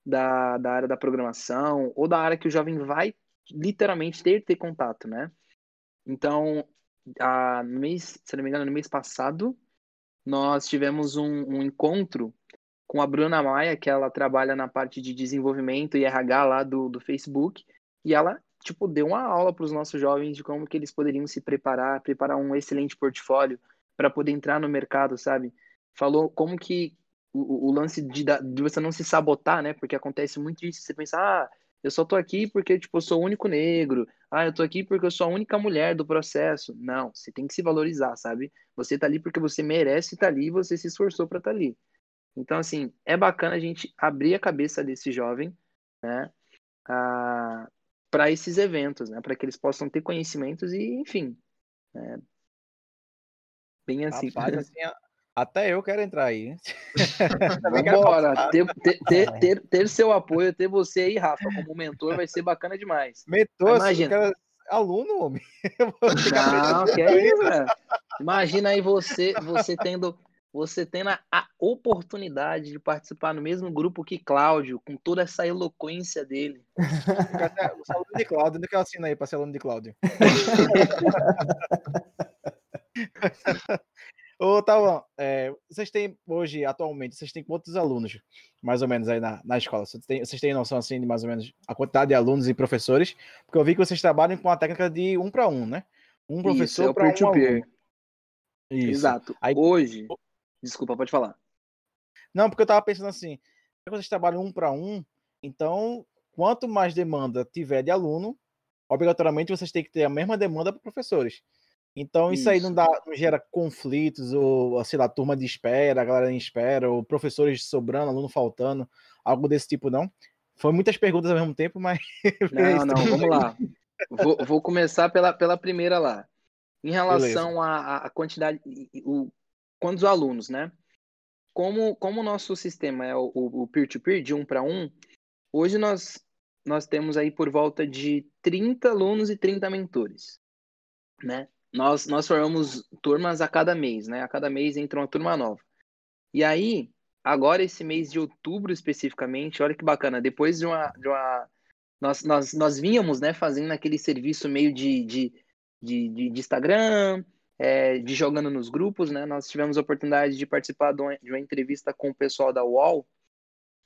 da, da área da programação ou da área que o jovem vai literalmente ter ter contato, né? Então, a, no mês, se não me engano, no mês passado, nós tivemos um, um encontro com a Bruna Maia, que ela trabalha na parte de desenvolvimento e RH lá do, do Facebook, e ela tipo, deu uma aula para os nossos jovens de como que eles poderiam se preparar, preparar um excelente portfólio para poder entrar no mercado, sabe? Falou como que o, o lance de, de, você não se sabotar, né? Porque acontece muito isso, você pensa, ah, eu só tô aqui porque, tipo, eu sou o único negro, ah, eu tô aqui porque eu sou a única mulher do processo. Não, você tem que se valorizar, sabe? Você tá ali porque você merece estar tá ali e você se esforçou para estar tá ali. Então, assim, é bacana a gente abrir a cabeça desse jovem, né? Para esses eventos, né? Para que eles possam ter conhecimentos e, enfim, né? bem assim. Rapaz, assim até eu quero entrar aí. Vambora, ter, ter, ter, ter, seu apoio, ter você aí, Rafa, como mentor, vai ser bacana demais. Mentor, imagina. Aluno, homem. Não, que é isso? Imagina aí você, você tendo você tendo a oportunidade de participar no mesmo grupo que Cláudio, com toda essa eloquência dele. O aluno de Cláudio, onde que eu assino aí para ser aluno de Cláudio? Ô, Tauan, é, vocês têm hoje, atualmente, vocês têm quantos alunos, mais ou menos, aí na, na escola? Vocês têm, vocês têm noção, assim, de mais ou menos a quantidade de alunos e professores? Porque eu vi que vocês trabalham com a técnica de um para um, né? Um professor é para um aluno. Isso. Exato. Aí, Hoje, Desculpa, pode falar. Não, porque eu estava pensando assim, vocês trabalham um para um, então quanto mais demanda tiver de aluno, obrigatoriamente vocês têm que ter a mesma demanda para professores. Então isso, isso, aí não, dá, não gera conflitos, ou sei lá, turma de espera, a galera em espera, ou professores sobrando, aluno faltando, algo desse tipo, não? Foi muitas perguntas ao mesmo tempo, mas. Não, não, vamos lá. Vou, vou, começar pela, pela primeira lá. Em relação à quantidade, o, quantos alunos, né? Como, como o nosso sistema é o peer-to-peer, -peer, de um para um, hoje nós, nós temos aí por volta de 30 alunos e 30 mentores, né? Nós, nós formamos turmas a cada mês, né? A cada mês entra uma turma nova. E aí, agora esse mês de outubro especificamente, olha que bacana, depois de uma... De uma nós, nós, nós vínhamos, né, fazendo aquele serviço meio de, de, de, de Instagram, é, de jogando nos grupos, né? Nós tivemos a oportunidade de participar de uma, entrevista com o pessoal da UOL.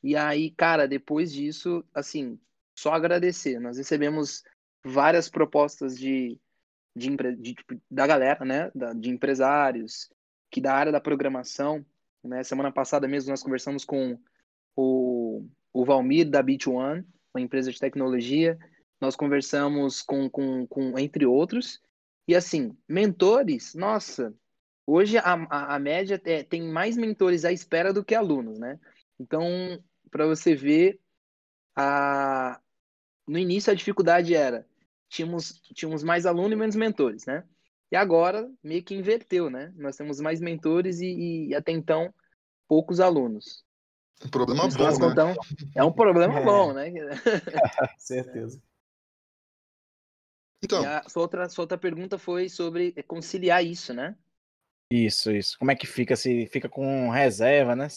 E aí, cara, depois disso, assim, só agradecer. Nós recebemos várias propostas de, de, de tipo, da galera, né? De empresários, que da área da programação. Né? Semana passada mesmo nós conversamos com o, o Valmir da Beat One, uma empresa de tecnologia. Nós conversamos com, com, com entre outros, e assim, mentores, nossa, hoje a, a, a média é, tem mais mentores à espera do que alunos, né? Então, para você ver a... no início a dificuldade era tínhamos, tínhamos mais alunos e menos mentores, né? E agora meio que inverteu, né? Nós temos mais mentores e, e até então poucos alunos. Um problema bom, né? contamos- É um problema É. bom, né? Certeza. Então, E a sua outra, sua outra pergunta foi sobre conciliar isso, né? Isso, isso. Como é que fica? Se fica com reserva, né?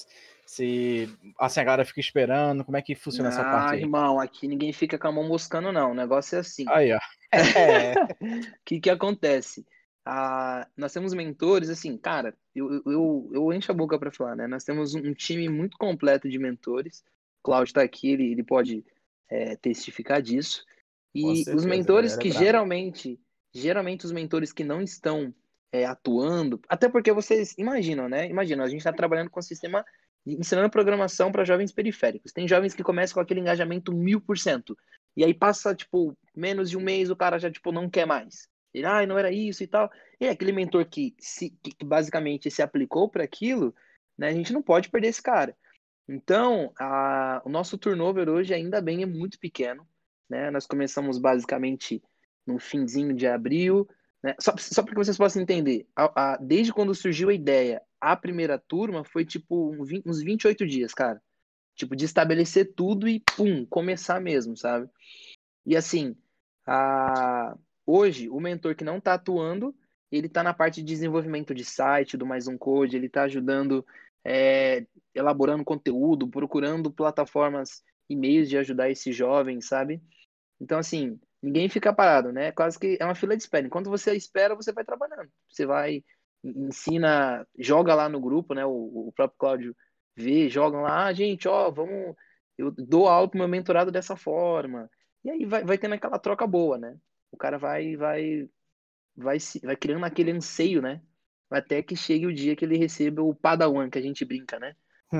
Se assim, a galera fica esperando, como é que funciona essa ah, parte aí? irmão, aqui ninguém fica com a mão moscando, não. O negócio é assim. Aí, ó. É, O que que acontece? Ah, nós temos mentores, assim, cara, eu, eu, eu encho a boca para falar, né? Nós temos um, um time muito completo de mentores. O Cláudio está aqui, ele, ele pode é, testificar disso. E certeza, os mentores é que geralmente, geralmente os mentores que não estão é, atuando, até porque vocês imaginam, né? Imagina, a gente está trabalhando com o sistema ensinando programação para jovens periféricos. Tem jovens que começam com aquele engajamento mil por cento. E aí passa, tipo, menos de um mês, o cara já, tipo, não quer mais. Ele, ah, não era isso e tal. E é aquele mentor que, se, que basicamente se aplicou para aquilo, né? A gente não pode perder esse cara. Então, a, o nosso turnover hoje, ainda bem, é muito pequeno. Né? Nós começamos basicamente no finzinho de abril. Né? Só, só para que vocês possam entender, a- a- desde quando surgiu a ideia, a primeira turma foi tipo um uns 28 dias, cara. Tipo, de estabelecer tudo e pum, começar mesmo, sabe? E assim, a... hoje, o mentor que não está atuando, ele está na parte de desenvolvimento de site, do Mais Um Code, ele está ajudando, é, elaborando conteúdo, procurando plataformas e meios de ajudar esses jovens, sabe? Então, assim, ninguém fica parado, né? Quase que é uma fila de espera. Enquanto você espera, você vai trabalhando. Você vai, ensina, joga lá no grupo, né? O, o próprio Cláudio vê, jogam lá, ah, gente, ó, vamos. Eu dou aula pro meu mentorado dessa forma. E aí vai, vai tendo aquela troca boa, né? O cara vai, vai, vai, se, vai criando aquele anseio, né? Até que chegue o dia que ele receba o Padawan, que a gente brinca, né?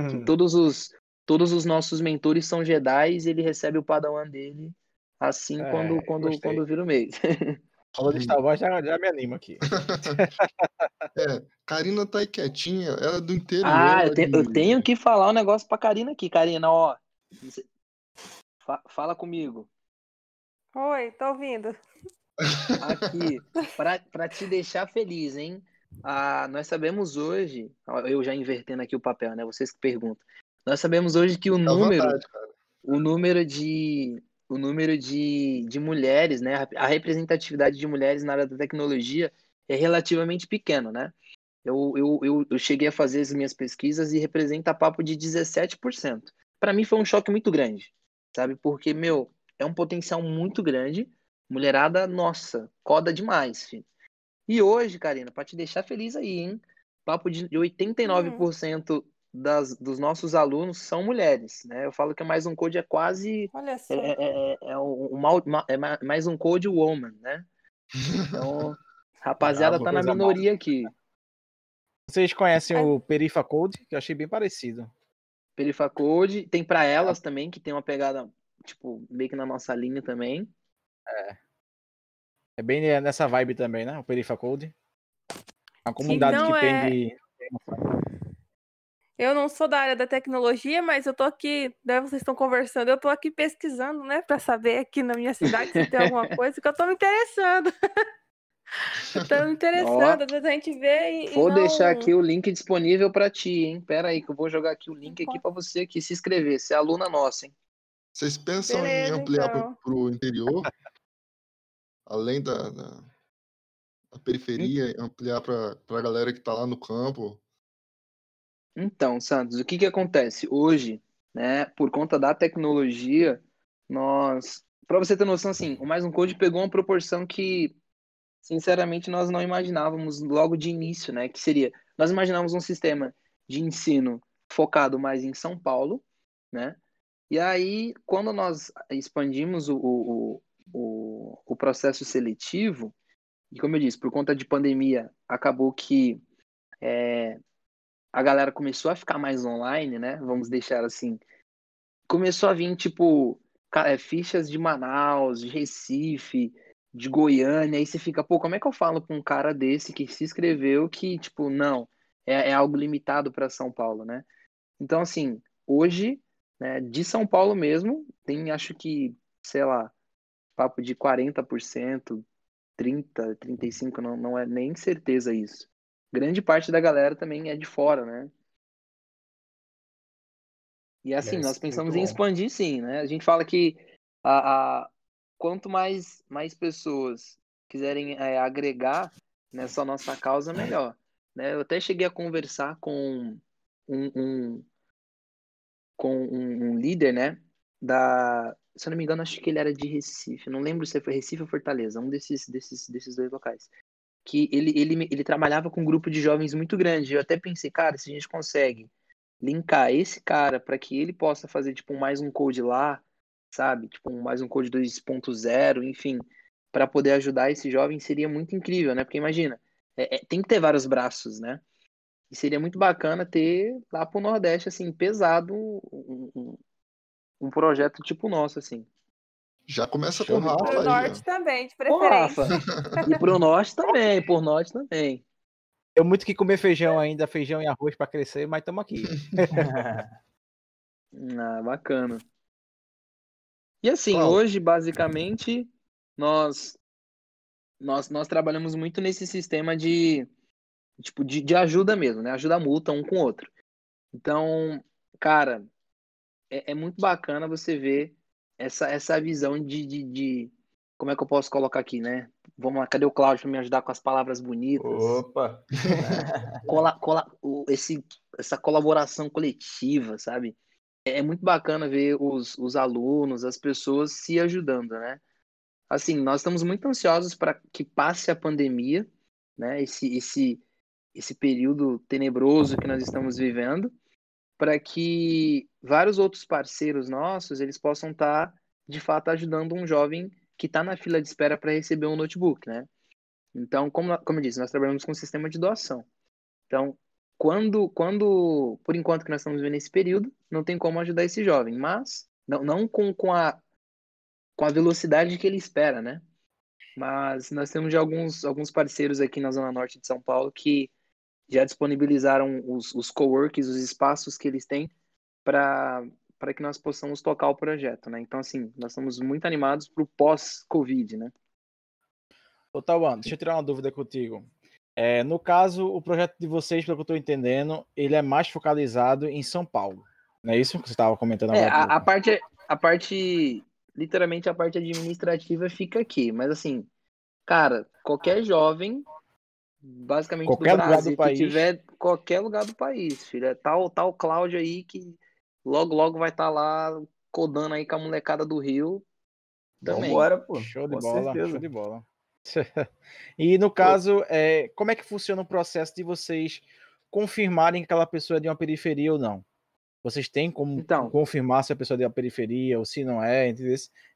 Que todos os, todos os nossos mentores são Jedi e ele recebe o Padawan dele assim É, quando, quando, gostei. quando vira o mês. Falou de Star Wars, já, já me anima aqui. é, Karina tá aí quietinha, ela é do interior. Ah, eu, te- de- eu tenho que falar um negócio pra Karina aqui. Karina, ó. Fa- fala comigo. Oi, tô ouvindo. Aqui, pra, pra te deixar feliz, hein? Ah, nós sabemos hoje, eu já invertendo aqui o papel, né? Vocês que perguntam. Nós sabemos hoje que o número, vontade, o número de o número de, de mulheres, né? A representatividade de mulheres na área da tecnologia é relativamente pequeno, né? Eu, eu, eu, eu cheguei a fazer as minhas pesquisas e representa papo de 17%. Para mim foi um choque muito grande, sabe? Porque, meu, é um potencial muito grande. Mulherada, nossa, coda demais, filho. E hoje, Karina, para te deixar feliz aí, hein? Papo de 89% das, dos nossos alunos são mulheres, né? Eu falo que mais um code é quase Olha só. é, é, é, é um, um é mais um code woman, né? Então, rapaziada tá na minoria aqui. Vocês conhecem o Perifa Code, que eu achei bem parecido. Perifa Code, tem pra elas também, que tem uma pegada, tipo, meio que na nossa linha também. É bem nessa vibe também, né? O Perifa Code. Uma comunidade Então que tem é- de. Eu não sou da área da tecnologia, mas eu tô aqui, né, vocês estão conversando, eu tô aqui pesquisando, né, Pra saber aqui na minha cidade se tem alguma coisa que eu tô me interessando. eu tô me interessando, às vezes a gente vê e, e Vou não- deixar aqui o link disponível pra ti, hein? Pera aí que eu vou jogar aqui o link aqui pra você aqui se inscrever, ser aluna nossa, hein? Vocês pensam Beleza, em ampliar então. pro, pro interior? Além da, da, da periferia, ampliar pra, pra galera que tá lá no campo? Então, Santos, o que que acontece? Hoje, né, por conta da tecnologia, nós, para você ter noção, assim, o Mais Um Code pegou uma proporção que, sinceramente, nós não imaginávamos logo de início, né, que seria, nós imaginávamos um sistema de ensino focado mais em São Paulo, né, e aí, quando nós expandimos o, o, o, o processo seletivo, e como eu disse, por conta de pandemia, acabou que é, a galera começou a ficar mais online, né? Vamos deixar assim. Começou a vir, tipo, é, fichas de Manaus, de Recife, de Goiânia. Aí você fica, pô, como é que eu falo com um cara desse que se inscreveu que, tipo, não, é, é algo limitado para São Paulo, né? Então, assim, hoje Né? De São Paulo mesmo, tem acho que, sei lá, papo de 40%, 30%, 35%, não, não é nem certeza isso. Grande parte da galera também é de fora, né? E assim, é, nós pensamos em expandir sim, né? A gente fala que a, a quanto mais, mais pessoas quiserem é, agregar nessa nossa causa, melhor. Né? Eu até cheguei a conversar com um, um com um, um, líder, né? Da, se eu não me engano, acho que ele era de Recife. Não lembro se foi Recife ou Fortaleza, um desses, desses, desses dois locais. Que ele, ele, ele trabalhava com um grupo de jovens muito grande. Eu até pensei, cara, se a gente consegue linkar esse cara para que ele possa fazer tipo mais um code lá, sabe? Tipo mais um code 2.0, enfim, para poder ajudar esse jovem seria muito incrível, né? Porque imagina, é, é, tem que ter vários braços, né? E seria muito bacana ter lá pro Nordeste, assim, pesado um, um, um projeto tipo nosso, assim. Já começa com o Rafa. Pro Norte também, de preferência. e pro Norte também, por Norte também. Eu muito que comer feijão ainda, feijão e arroz para crescer, mas estamos aqui. ah, bacana. E assim, Qual? hoje, basicamente, nós, nós, nós trabalhamos muito nesse sistema de, tipo, de, de ajuda mesmo, né? Ajuda mútua um com o outro. Então, cara, é, é muito bacana você ver essa, essa visão de, de, de, Como é que eu posso colocar aqui, né? Vamos lá, cadê o Cláudio para me ajudar com as palavras bonitas? Opa! cola, cola, esse, essa colaboração coletiva, sabe? É, é muito bacana ver os, os alunos, as pessoas se ajudando, né? Assim, nós estamos muito ansiosos para que passe a pandemia, né? Esse, esse, esse período tenebroso que nós estamos vivendo, para que vários outros parceiros nossos eles possam estar, tá, de fato, ajudando um jovem que está na fila de espera para receber um notebook, né? Então, como, como eu disse, nós trabalhamos com um sistema de doação. Então, quando, quando, por enquanto que nós estamos vivendo esse período, não tem como ajudar esse jovem, mas não, não com, com, a, com a velocidade que ele espera, né? Mas nós temos já alguns, alguns parceiros aqui na Zona Norte de São Paulo que já disponibilizaram os, os coworks, os espaços que eles têm para para que nós possamos tocar o projeto, né? Então, assim, nós estamos muito animados para o pós-Covid, né? Ô, Tawan, deixa eu tirar uma dúvida contigo. É, no caso, o projeto de vocês, pelo que eu estou entendendo, ele é mais focalizado em São Paulo. Não é isso que você estava comentando é, a, a, parte, a parte, literalmente a parte administrativa fica aqui, mas assim, cara, qualquer jovem, basicamente qualquer do Brasil, lugar do país. tiver qualquer lugar do país, filho, é tal, tal Cláudio aí que logo, logo vai estar tá lá codando aí com a molecada do Rio. Também. Vambora, pô. Show de com bola, certeza. show de bola. e no caso, é, como é que funciona o processo de vocês confirmarem que aquela pessoa é de uma periferia ou não? Vocês têm como então, confirmar se a pessoa é de uma periferia ou se não é?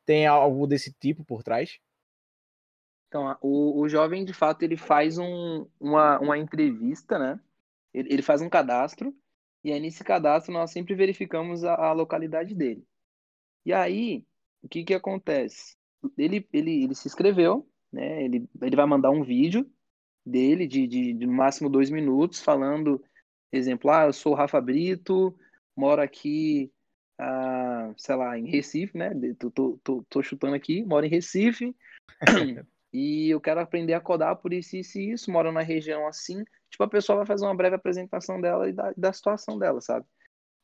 Tem algo desse tipo por trás? Então, o, o jovem, de fato, ele faz um, uma, uma entrevista, né? Ele, ele faz um cadastro e aí, nesse cadastro, nós sempre verificamos a, a localidade dele. E aí, o que que acontece? Ele, ele, ele se inscreveu, né? Ele, ele vai mandar um vídeo dele de, de, de no máximo dois minutos, falando, exemplo, ah, eu sou o Rafa Brito, moro aqui, ah, sei lá, em Recife, né? Tô, tô, tô, tô chutando aqui, moro em Recife, e eu quero aprender a codar por isso, isso e isso, moro na região assim, tipo, a pessoa vai fazer uma breve apresentação dela e da, da situação dela, sabe?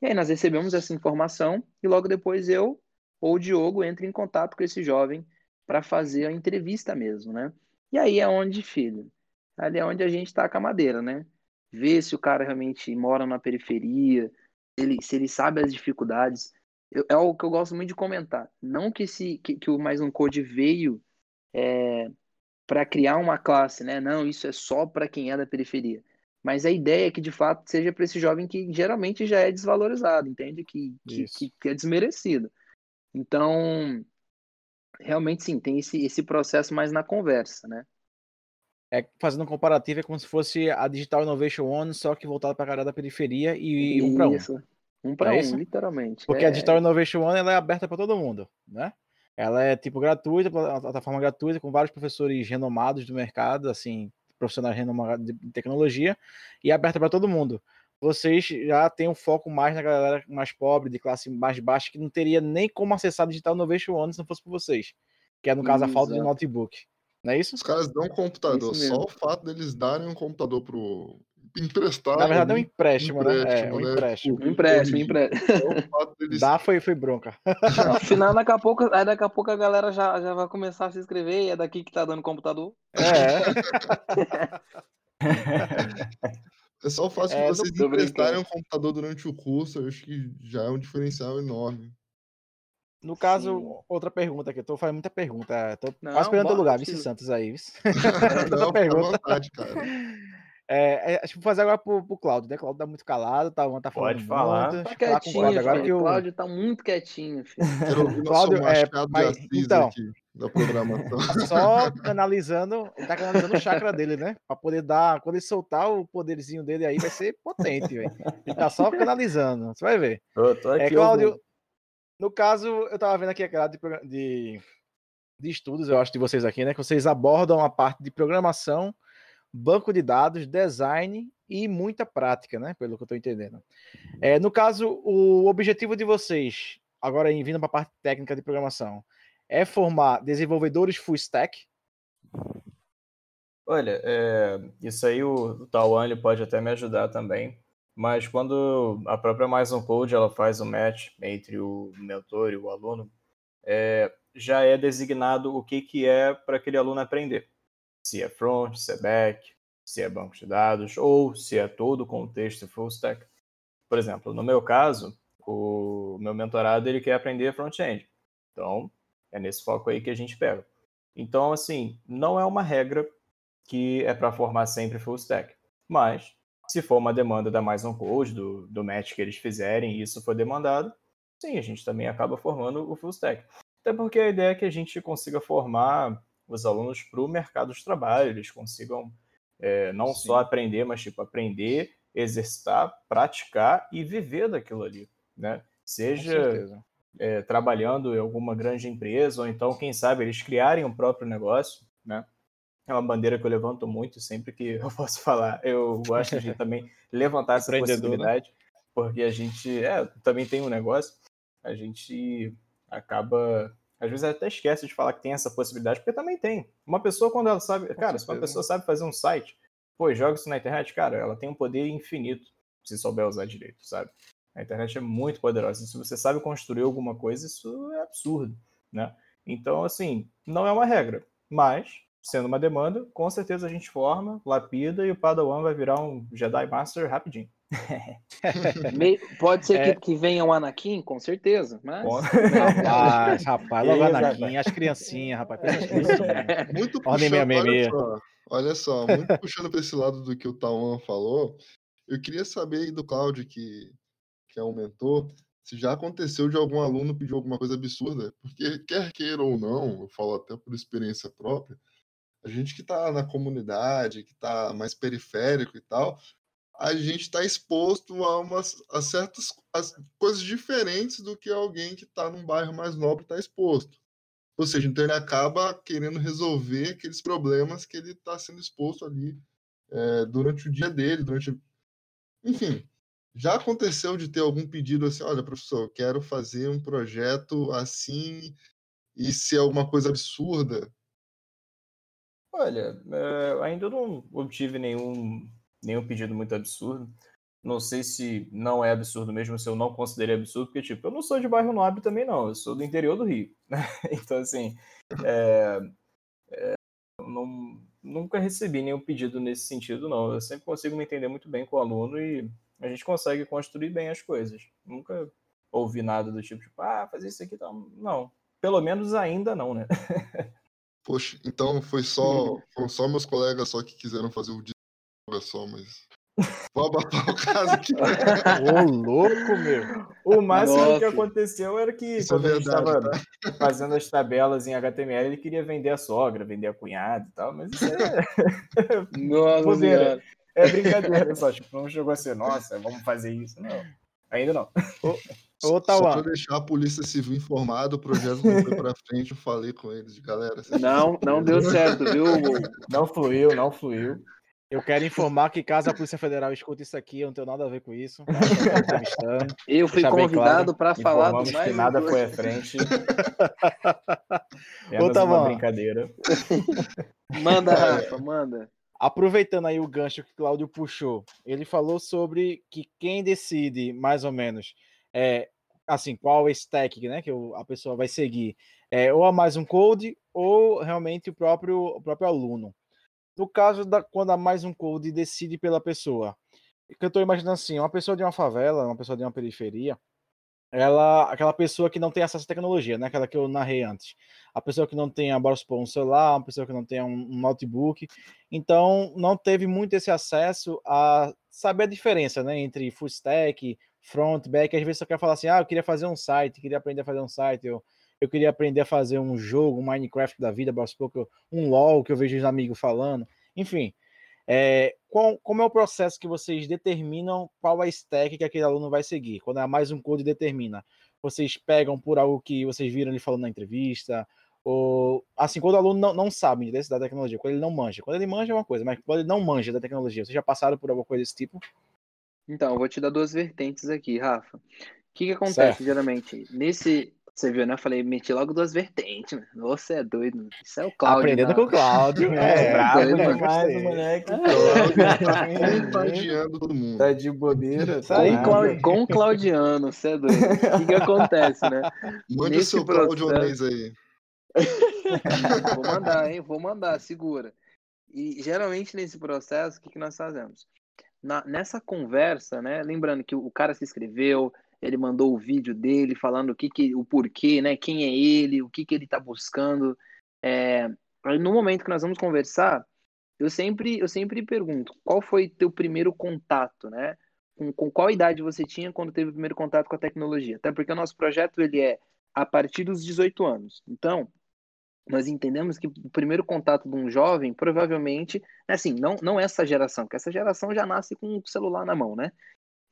E aí nós recebemos essa informação e logo depois eu ou o Diogo entra em contato com esse jovem para fazer a entrevista mesmo, né? E aí é onde, filho, ali é onde a gente tá com a madeira, né? Ver se o cara realmente mora na periferia, ele, se ele sabe as dificuldades. Eu, é algo que eu gosto muito de comentar. Não que, esse, que, que o Mais Um Code veio é, para criar uma classe, né? Não, isso é só para quem é da periferia. Mas a ideia é que, de fato, seja para esse jovem que geralmente já é desvalorizado, entende? Que, que, que, que, é desmerecido. Então, realmente, sim, tem esse, esse processo mais na conversa, né? É, fazendo um comparativo, é como se fosse a Digital Innovation One, só que voltada para a cara da periferia e um para um. Um para é um, isso? literalmente. Porque é... a Digital Innovation One ela é aberta para todo mundo, né? Ela é tipo gratuita, plataforma gratuita, com vários professores renomados do mercado, assim, profissionais renomados de tecnologia, e é aberta para todo mundo. vocês já têm um foco mais na galera mais pobre, de classe mais baixa, que não teria nem como acessar digital Innovation One se não fosse por vocês. Que é, no caso, a falta de notebook. Não é isso? Os caras dão um computador. Só o fato deles darem um computador pro. Emprestar. Na verdade, é um empréstimo, né? É, um empréstimo. Um empréstimo, empréstimo. Dá foi, foi bronca. Afinal, daqui a, pouco, aí daqui a pouco a galera já, já vai começar a se inscrever e é daqui que tá dando computador. É. É só o fato de vocês emprestarem um computador durante o curso, eu acho que já é um diferencial enorme. No caso, Sim. outra pergunta aqui. Eu tô fazendo muita pergunta. Tô não, quase esperando o lugar, Vice Santos aí. não, pergunta. Vontade, cara. É, é, acho que vou fazer agora pro, pro Claudio, né? Claudio tá muito calado, tá, tá falando Pode falar. Muito. Tá quietinho, falar agora que o Claudio tá muito quietinho, filho. Cláudio, é, mas, então, aqui da programação. Só canalizando, ele tá canalizando o chakra dele, né? Pra poder dar, quando ele soltar o poderzinho dele aí, vai ser potente, velho. Ele tá só canalizando, você vai ver. Eu tô aqui, é, Cláudio, no caso, eu tava vendo aqui a grade de, de, de estudos, eu acho, de vocês aqui, né? Que vocês abordam a parte de programação, banco de dados, design e muita prática, né? Pelo que eu estou entendendo. É, no caso, o objetivo de vocês, agora vindo para a parte técnica de programação, é formar desenvolvedores full stack? Olha, é, isso aí o, o pode até me ajudar também. Mas quando a própria Mais um Code ela faz o match entre o mentor e o aluno, é, já é designado o que, que é para aquele aluno aprender. Se é front, se é back, se é banco de dados, ou se é todo o contexto full stack. Por exemplo, no meu caso, o meu mentorado ele quer aprender front-end. Então, é nesse foco aí que a gente pega. Então, assim, não é uma regra que é para formar sempre full stack. Mas se for uma demanda da mais um code, do, do match que eles fizerem, e isso for demandado, sim, a gente também acaba formando o full stack. Até porque a ideia é que a gente consiga formar os alunos para o mercado de trabalho, eles consigam é, não sim. só aprender, mas tipo aprender, exercitar, praticar e viver daquilo ali, né? Seja é, trabalhando em alguma grande empresa ou então quem sabe eles criarem um próprio negócio, né? é uma bandeira que eu levanto muito sempre que eu posso falar. Eu gosto de também levantar essa né? possibilidade, né? porque a gente é, também tem um negócio, a gente acaba às vezes até esquece de falar que tem essa possibilidade, porque também tem. Uma pessoa, quando ela sabe. Com cara, certeza. se uma pessoa sabe fazer um site, pô, joga isso na internet, cara, ela tem um poder infinito se souber usar direito, sabe? A internet é muito poderosa. Se você sabe construir alguma coisa, isso é absurdo, né? Então, assim, não é uma regra, mas sendo uma demanda, com certeza a gente forma, lapida e o Padawan vai virar um Jedi Master rapidinho. Pode ser é. que, que venha o Anakin, com certeza. Mas... Rapaz, rapaz, logo o Anakin, as criancinhas, rapaz, as criancinhas. Muito puxando, olha só, olha só, muito puxando para esse lado do que o Tawan falou, eu queria saber aí do Cláudio, que, que é um mentor, se já aconteceu de algum aluno pedir alguma coisa absurda, porque quer queira ou não, eu falo até por experiência própria, a gente que está na comunidade, que está mais periférico e tal, a gente está exposto a, umas, a certas a coisas diferentes do que alguém que está num bairro mais nobre está exposto. Ou seja, então ele acaba querendo resolver aqueles problemas que ele está sendo exposto ali é, durante o dia dele, durante. Enfim, já aconteceu de ter algum pedido assim, olha, professor, quero fazer um projeto assim, e se é alguma coisa absurda, Olha, é, ainda não obtive nenhum, nenhum pedido muito absurdo. Não sei se não é absurdo mesmo, se eu não considerei absurdo, porque, tipo, eu não sou de bairro nobre também, não. Eu sou do interior do Rio. Né? Então, assim, é, é, não, nunca recebi nenhum pedido nesse sentido, não. Eu sempre consigo me entender muito bem com o aluno e a gente consegue construir bem as coisas. Nunca ouvi nada do tipo, tipo ah, fazer isso aqui e tal. Não. Pelo menos ainda não, né? Poxa, então foi só. Uhum. Foram só meus colegas só que quiseram fazer o dia só, mas. Vou abafar o caso aqui. Ô, louco, meu. O máximo Nossa. que aconteceu era que Isso é quando é verdade, a gente estava tá? fazendo as tabelas em HTML, ele queria vender a sogra, vender a cunhada e tal, mas isso é. Nossa, é brincadeira, só. Tipo, não chegou a ser, nossa, vamos fazer isso. Não. Ainda não. Ô, Só pra deixar a Polícia Civil informada, o projeto não foi pra frente, eu falei com eles, de galera. Não, não deu certo, viu? Não fluiu, não fluiu. Eu quero informar que caso a Polícia Federal escute isso aqui, eu não tenho nada a ver com isso. Tá? Eu fui convidado claro. para falar do mais que nada foi à frente. É Outra uma brincadeira. manda, Rafa, manda. Aproveitando aí o gancho que o Cláudio puxou, ele falou sobre que quem decide, mais ou menos, é, assim, qual stack né, que a pessoa vai seguir, é ou a mais um code ou realmente o próprio, o próprio aluno. No caso da quando a mais um code decide pela pessoa, que eu estou imaginando assim, uma pessoa de uma favela, uma pessoa de uma periferia, ela, aquela pessoa que não tem acesso à tecnologia, né? Aquela que eu narrei antes. A pessoa que não tem, bora supor, um celular, uma pessoa que não tem um, um notebook. Então, não teve muito esse acesso a saber a diferença, né? Entre full stack, front, back. Às vezes você quer falar assim, ah, eu queria fazer um site, queria aprender a fazer um site, eu, eu queria aprender a fazer um jogo, um Minecraft da vida, supor, um LoL, que eu vejo os amigos falando. Enfim, é, qual, como é o processo que vocês determinam qual a stack que aquele aluno vai seguir? Quando é mais um code determina. Vocês pegam por algo que vocês viram ele falando na entrevista, ou assim, quando o aluno não, não sabe desse da tecnologia, quando ele não manja. Quando ele manja é uma coisa, mas quando ele não manja da tecnologia, vocês já passaram por alguma coisa desse tipo? Então, eu vou te dar duas vertentes aqui, Rafa. O que, que acontece certo. geralmente? Nesse, você viu, né? Eu falei, meti logo duas vertentes, mano. Você é doido, Isso é o Cláudio. Aprendendo com o Cláudio. É, é bravo doido, demais o moleque. Contagiando todo mundo. Tá de bobeira. Tá com, Clau... com o Claudiano, você é doido. O que, que acontece, né? Manda Nesse o seu processo... Claudio aí. Vou mandar, hein? Vou mandar, segura. E geralmente nesse processo, o que, que nós fazemos? Na, nessa conversa, né? Lembrando que o cara se inscreveu, ele mandou o vídeo dele falando o que, que o porquê, né? Quem é ele, o que, que ele está buscando. É, no momento que nós vamos conversar, eu sempre, eu sempre pergunto, qual foi teu primeiro contato, né? Com, com qual idade você tinha quando teve o primeiro contato com a tecnologia? Até porque o nosso projeto ele é a partir dos 18 anos. Então, nós entendemos que o primeiro contato de um jovem, provavelmente, assim, não, não essa geração, porque essa geração já nasce com o celular na mão, né?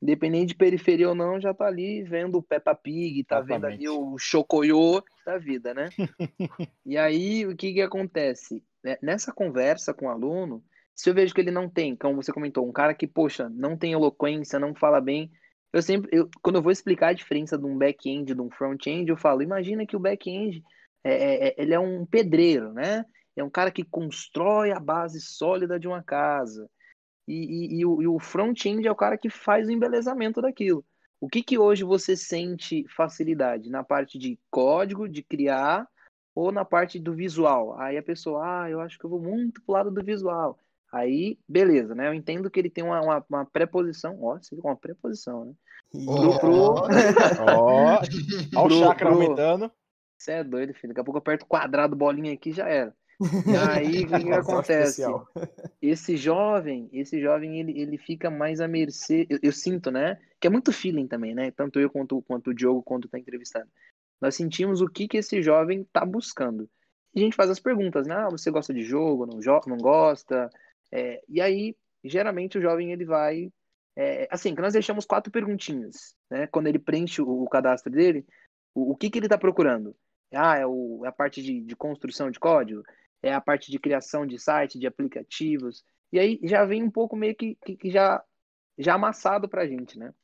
Independente de periferia ou não, já tá ali vendo o Peppa Pig, tá Exatamente. vendo ali o Chocoyo da vida, né? e aí, o que que acontece? Né, nessa conversa com o aluno, se eu vejo que ele não tem, como você comentou, um cara que, poxa, não tem eloquência, não fala bem, eu sempre, eu, quando eu vou explicar a diferença de um back-end e de um front-end, eu falo, imagina que o back-end, é, é, é, ele é um pedreiro, né? É um cara que constrói a base sólida de uma casa. E, e, e o, o front-end é o cara que faz o embelezamento daquilo. O que, que hoje você sente facilidade? Na parte de código, de criar, ou na parte do visual? Aí a pessoa, ah, eu acho que eu vou muito pro lado do visual. Aí, beleza, né? Eu entendo que ele tem uma, uma, uma preposição, ó, você uma preposição, né? Pro, pro... Ó, ó o chakra aumentando. Você é doido, filho. Daqui a pouco eu aperto quadrado, bolinha aqui já era. E aí, o que, acontece? Esse jovem, esse jovem, ele, ele fica mais à mercê. Eu, eu, sinto, né? Que é muito feeling também, né? Tanto eu quanto, quanto o Diogo, quando tá entrevistando. Nós sentimos o que, que esse jovem tá buscando. E a gente faz as perguntas, né? Ah, você gosta de jogo, não, jo não gosta? É, e aí, geralmente, o jovem, ele vai... É, assim, que nós deixamos quatro perguntinhas, né? Quando ele preenche o, o cadastro dele, o, o que, que ele tá procurando? Ah, é, o, é a parte de, de construção de código? É a parte de criação de site, de aplicativos. E aí já vem um pouco meio que, que, que já, já amassado para a gente, né?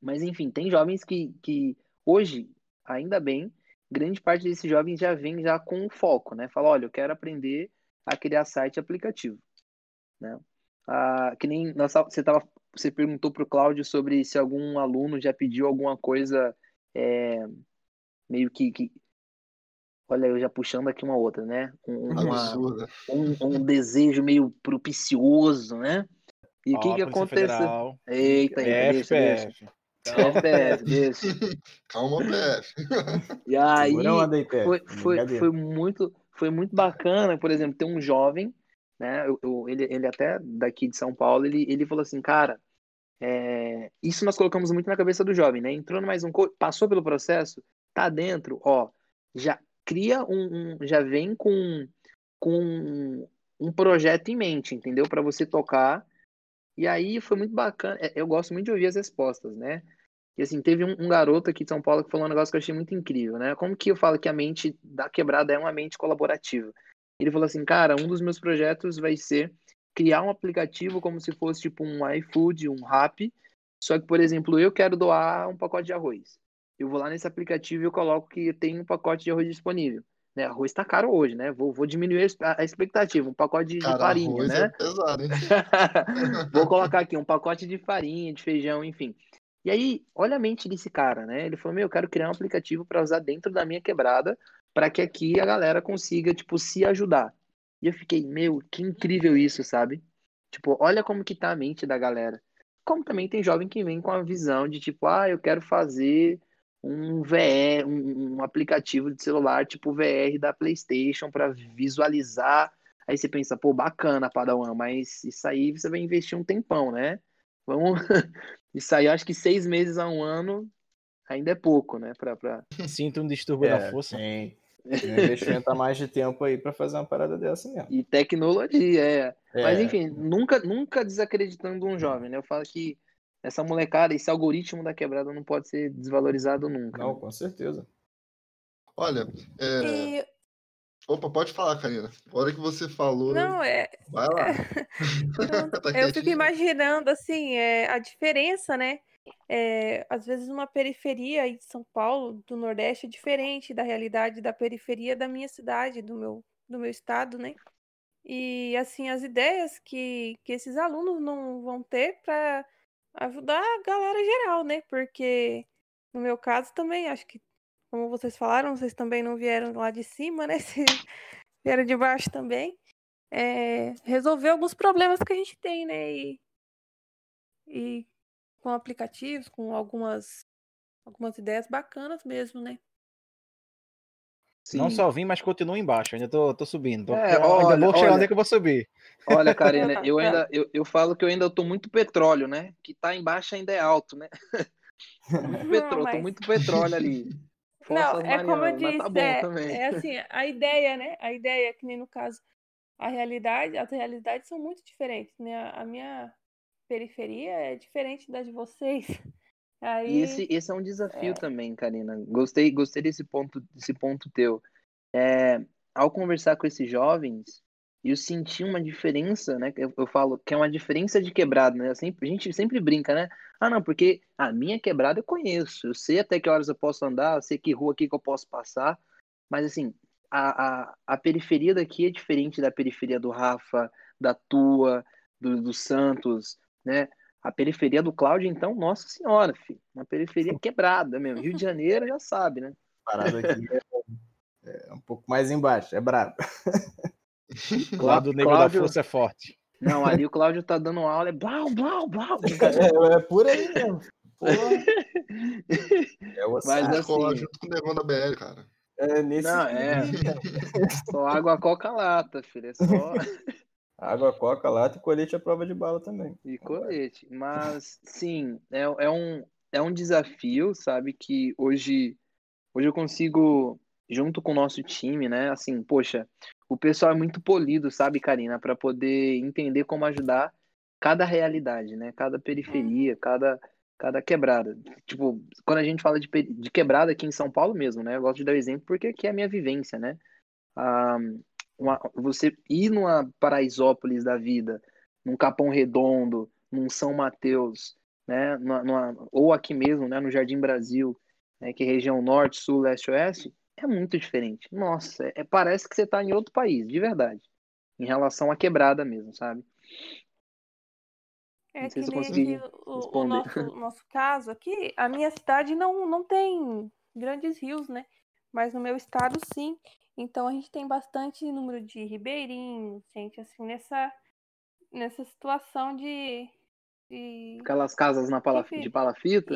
Mas enfim, tem jovens que, que hoje, ainda bem, grande parte desses jovens já vem já com foco, né? Fala, olha, eu quero aprender a criar site e aplicativo, né? Ah, que nem você tava, você perguntou para o Cláudio sobre se algum aluno já pediu alguma coisa é, meio que, que Olha, eu já puxando aqui uma outra, né? Um, uma, um, um, desejo meio propicioso, né? E o oh, que que aconteceu? Eita, eita, deixa, deixa. FPF, deixa. Calma, PF. E aí, foi, foi, foi, muito, foi muito bacana, por exemplo, ter um jovem, né? Eu, eu, ele, ele até daqui de São Paulo, ele, ele falou assim, cara, é, isso nós colocamos muito na cabeça do jovem, né? Entrou mais um, passou pelo processo, tá dentro, ó, já cria um, um já vem com, com um projeto em mente, entendeu? Para você tocar. E aí foi muito bacana. É, eu gosto muito de ouvir as respostas, né? E assim, teve um, um, garoto aqui de São Paulo que falou um negócio que eu achei muito incrível, né? Como que eu falo que a mente da quebrada é uma mente colaborativa? Ele falou assim, cara, um dos meus projetos vai ser criar um aplicativo como se fosse tipo um iFood, um Rap. Só que, por exemplo, eu quero doar um pacote de arroz. Eu vou lá nesse aplicativo e eu coloco que tem um pacote de arroz disponível. Né? Arroz está caro hoje, né? Vou, vou diminuir a expectativa. Um pacote de, Cara, de farinha, né? é pesado, vou colocar aqui um pacote de farinha, de feijão, enfim. E aí, olha a mente desse cara, né? Ele falou: Meu, eu quero criar um aplicativo para usar dentro da minha quebrada, para que aqui a galera consiga, tipo, se ajudar. E eu fiquei, meu, que incrível isso, sabe? Tipo, olha como que tá a mente da galera. Como também tem jovem que vem com a visão de tipo, ah, eu quero fazer um VR, um, um aplicativo de celular tipo VR da PlayStation para visualizar. Aí você pensa, pô, bacana, Padawan, mas isso aí você vai investir um tempão, né? Vamos. Isso aí, acho que seis meses a um ano ainda é pouco, né? Pra, pra... Sinto um distúrbio da É, força. tem, tem um investimento a mais de tempo aí pra fazer uma parada dessa mesmo. E tecnologia, é. Mas É, enfim, nunca, nunca desacreditando um jovem, né? Eu falo que essa molecada, esse algoritmo da quebrada não pode ser desvalorizado nunca. Não, né? com certeza. Olha, é... E, opa, pode falar, Karina. A hora que você falou, não, é, vai lá. Não, Tá eu fico imaginando assim, é, a diferença, né? É, às vezes uma periferia aí de São Paulo, do Nordeste, é diferente da realidade da periferia da minha cidade, do meu, do meu estado, né? E assim, as ideias que, que esses alunos não vão ter para ajudar a galera geral, né? Porque no meu caso também, acho que, como vocês falaram, vocês também não vieram lá de cima, né? Vieram de baixo também é, resolver alguns problemas que a gente tem, né? E, e com aplicativos, com algumas, algumas ideias bacanas mesmo, né? Não Sim. só vim, mas continuo embaixo. Ainda tô, tô subindo. Tô- É, ainda olha, vou chegar olha. onde é que eu vou subir. Olha, Karina, eu Tá. ainda eu, eu falo que eu ainda tô muito petróleo, né? Que tá embaixo ainda é alto, né? Muito petróleo, tô mas- muito petróleo ali. Não, Forças é como eu Mariana, disse, tá bom é, também. é assim, a ideia, né? A ideia, que nem no caso, a realidade, as realidades são muito diferentes, né? A minha periferia é diferente da de vocês. Aí, E esse, esse é um desafio é. também, Karina. Gostei, gostei desse ponto, desse ponto teu. É, ao conversar com esses jovens, eu senti uma diferença, né? Eu, eu falo que é uma diferença de quebrada, né? Sempre, a gente sempre brinca, né? Ah, não, porque a minha quebrada eu conheço, eu sei até que horas eu posso andar, eu sei que rua aqui que eu posso passar, mas assim, a, a, a periferia daqui é diferente da periferia do Rafa, da tua, do, do Santos, né? A periferia do Cláudio, então, nossa senhora, filho, uma periferia quebrada mesmo. Rio de Janeiro já sabe, né? Parada aqui é, é um pouco mais embaixo, é brabo. O lado negro Cláudio- da força é forte. Não, ali o Cláudio tá dando aula, é blau, blau, blau. É, é por aí mesmo. Porra. É o Mas assim- Cola junto com o negão da BL, cara. É nesse Não, é. Só água coca lata, filho. É só Água, coca, lata e colete à prova de bala também. e colete. Mas, sim, é, é, um, é um desafio, sabe? Que hoje, hoje eu consigo, junto com o nosso time, né? Assim, poxa, o pessoal é muito polido, sabe, Karina? Para poder entender como ajudar cada realidade, né? Cada periferia, cada, cada quebrada. Tipo, quando a gente fala de, de quebrada aqui em São Paulo mesmo, né? Eu gosto de dar o exemplo porque aqui é a minha vivência, né? Ah, uma- você ir numa Paraisópolis da vida, num Capão Redondo, num São Mateus, né? Numa- numa- ou aqui mesmo, né? No Jardim Brasil, né? Que é região norte, sul, leste, oeste, é muito diferente. Nossa, é, parece que você está em outro país, de verdade. Em relação à quebrada mesmo, sabe? É que se nem o, o nosso, nosso caso aqui, a minha cidade não, não tem grandes rios, né? Mas no meu estado, sim. Então a gente tem bastante número de ribeirinhos, gente, assim, nessa, nessa situação de, de Aquelas casas na pala, Enfim, de palafita.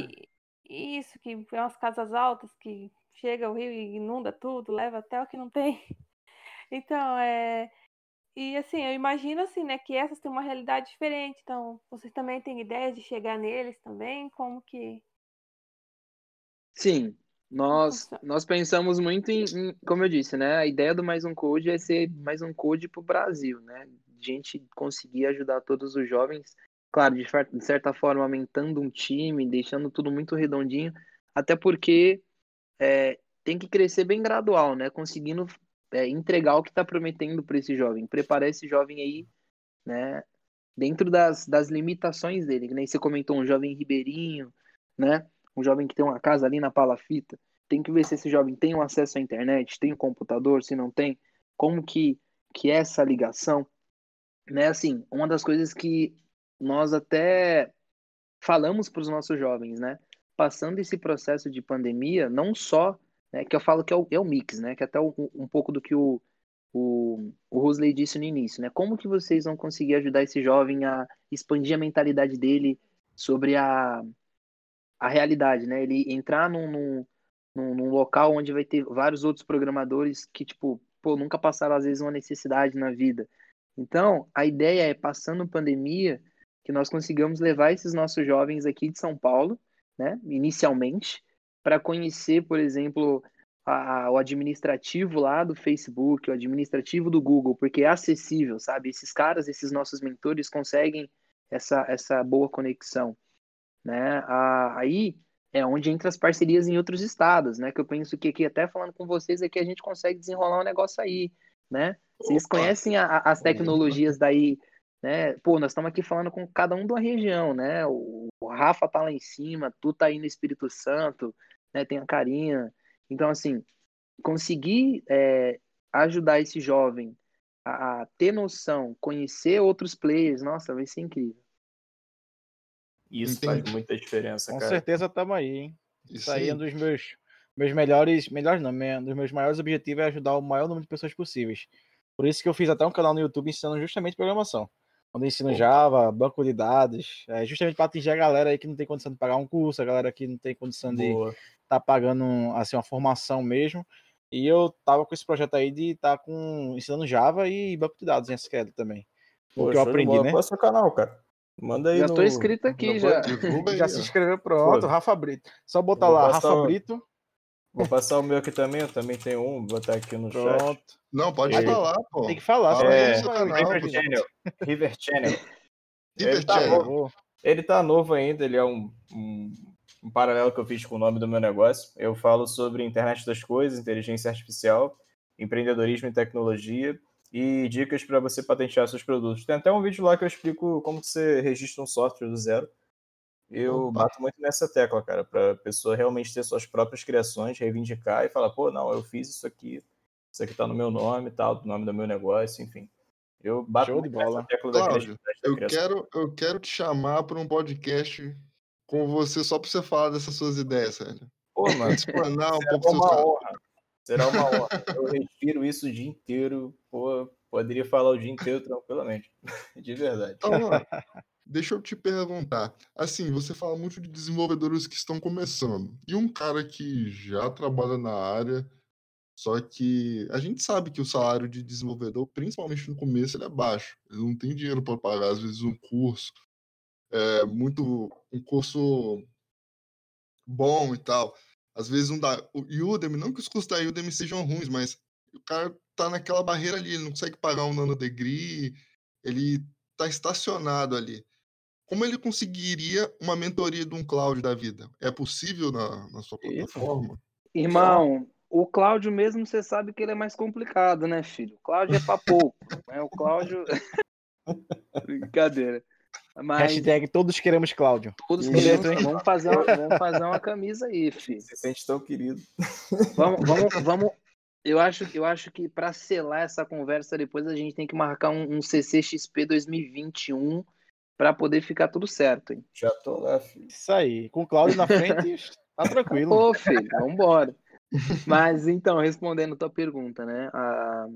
E- Isso, que é umas casas altas que chega o rio e inunda tudo, leva até o que não tem. Então, é. E assim, eu imagino assim, né, que essas têm uma realidade diferente. Então, vocês também têm ideia de chegar neles também? Como que. Sim, nós, nós pensamos muito em, em- como eu disse, né? A ideia do Mais Um Code é ser mais um code para o Brasil, né? Gente conseguir ajudar todos os jovens, claro, de, de certa forma, aumentando um time, deixando tudo muito redondinho, até porque é, tem que crescer bem gradual, né? Conseguindo é, entregar o que está prometendo para esse jovem, preparar esse jovem aí, né? dentro das, das limitações dele. Nem você comentou um jovem ribeirinho, né? Um jovem que tem uma casa ali na palafita. Tem que ver se esse jovem tem um acesso à internet, tem um computador, se não tem, como que, que é essa ligação. Né? Assim, uma das coisas que nós até falamos para os nossos jovens, né? Passando esse processo de pandemia, não só, né, que eu falo que é o, é o mix, né? Que é até um, pouco do que o, o, o Husley disse no início, né? Como que vocês vão conseguir ajudar esse jovem a expandir a mentalidade dele sobre a, a realidade, né? Ele entrar num, num, num, local onde vai ter vários outros programadores que, tipo, pô, nunca passaram às vezes uma necessidade na vida. Então, a ideia é, passando pandemia, que nós consigamos levar esses nossos jovens aqui de São Paulo, né, inicialmente, para conhecer, por exemplo, a, o administrativo lá do Facebook, o administrativo do Google, porque é acessível, sabe? Esses caras, esses nossos mentores conseguem essa, essa boa conexão, né? Aí é onde entra as parcerias em outros estados, né? Que eu penso que aqui, até falando com vocês aqui, a gente consegue desenrolar um negócio aí, né? Vocês Opa. conhecem a, as tecnologias daí, né? Pô, nós estamos aqui falando com cada um da região, né? O, o Rafa tá lá em cima, tu tá aí no Espírito Santo, né? Tem a Carinha. Então, assim, conseguir é, ajudar esse jovem a, a, ter noção, conhecer outros players, nossa, vai ser incrível. Isso Entendi. faz muita diferença, Com cara. Com certeza estamos aí, hein? Isso aí é um dos meus, meus melhores, melhores não, um dos meus maiores objetivos é ajudar o maior número de pessoas possíveis. Por isso que eu fiz até um canal no YouTube ensinando justamente programação. Onde eu ensino Java, banco de dados, é, justamente para atingir a galera aí que não tem condição de pagar um curso, a galera que não tem condição de estar tá pagando assim, uma formação mesmo. E eu tava com esse projeto aí de estar tá com ensinando Java e banco de dados em SQL também. O que eu aprendi, né? Qual é o seu canal, cara? Manda aí. Já no... tô inscrito aqui, no... já. já se inscreveu, pronto. Pô. Rafa Brito. Só botar lá, Rafa um... Brito. Vou passar o meu aqui também, eu também tenho um, vou botar aqui no Pronto. chat. Não, pode e... falar, pô. Tem que falar. Fala é, canal, River, Channel. River Channel. River ele, tá novo, ele tá novo ainda, ele é um, um, um, paralelo que eu fiz com o nome do meu negócio. Eu falo sobre internet das coisas, inteligência artificial, empreendedorismo e tecnologia e dicas para você patentear seus produtos. Tem até um vídeo lá que eu explico como você registra um software do zero. Eu Opa. bato muito nessa tecla, cara, para a pessoa realmente ter suas próprias criações, reivindicar e falar, pô, não, eu fiz isso aqui, isso aqui tá no meu nome, tal, do nome do meu negócio, enfim. Eu bato Show muito nessa tecla Cláudio, da eu quero, eu quero te chamar para um podcast com você só para você falar dessas suas ideias, velho. Pô, mano, explanar um será pouco uma honra. Será uma honra. Eu respiro isso o dia inteiro, pô, poderia falar o dia inteiro tranquilamente. De verdade. Então, Deixa eu te perguntar. Assim, você fala muito de desenvolvedores que estão começando. E um cara que já trabalha na área, só que a gente sabe que o salário de desenvolvedor, principalmente no começo, ele é baixo. Ele não tem dinheiro para pagar, às vezes, um curso. É muito. Um curso bom e tal. Às vezes um da. O Udemy, não que os cursos da Udemy sejam ruins, mas o cara tá naquela barreira ali, ele não consegue pagar um nano degree, ele tá estacionado ali como ele conseguiria uma mentoria de um Cláudio da vida? É possível na, na sua plataforma? Irmão, o Cláudio mesmo, você sabe que ele é mais complicado, né, filho? O Cláudio é pra pouco. né? O Cláudio. Brincadeira. Mas... Hashtag todos queremos Cláudio. Todos queremos. Vamos fazer, uma, vamos fazer uma camisa aí, filho. Se sente tão querido. Vamos, vamos, vamos. Eu acho, eu acho que para selar essa conversa depois a gente tem que marcar um, um CCXP 2021 para poder ficar tudo certo. Hein? Já tô lá, filho. Isso aí. Com o Cláudio na frente, tá tranquilo. Ô, filho, vambora. Mas então, respondendo a tua pergunta, né? Ah,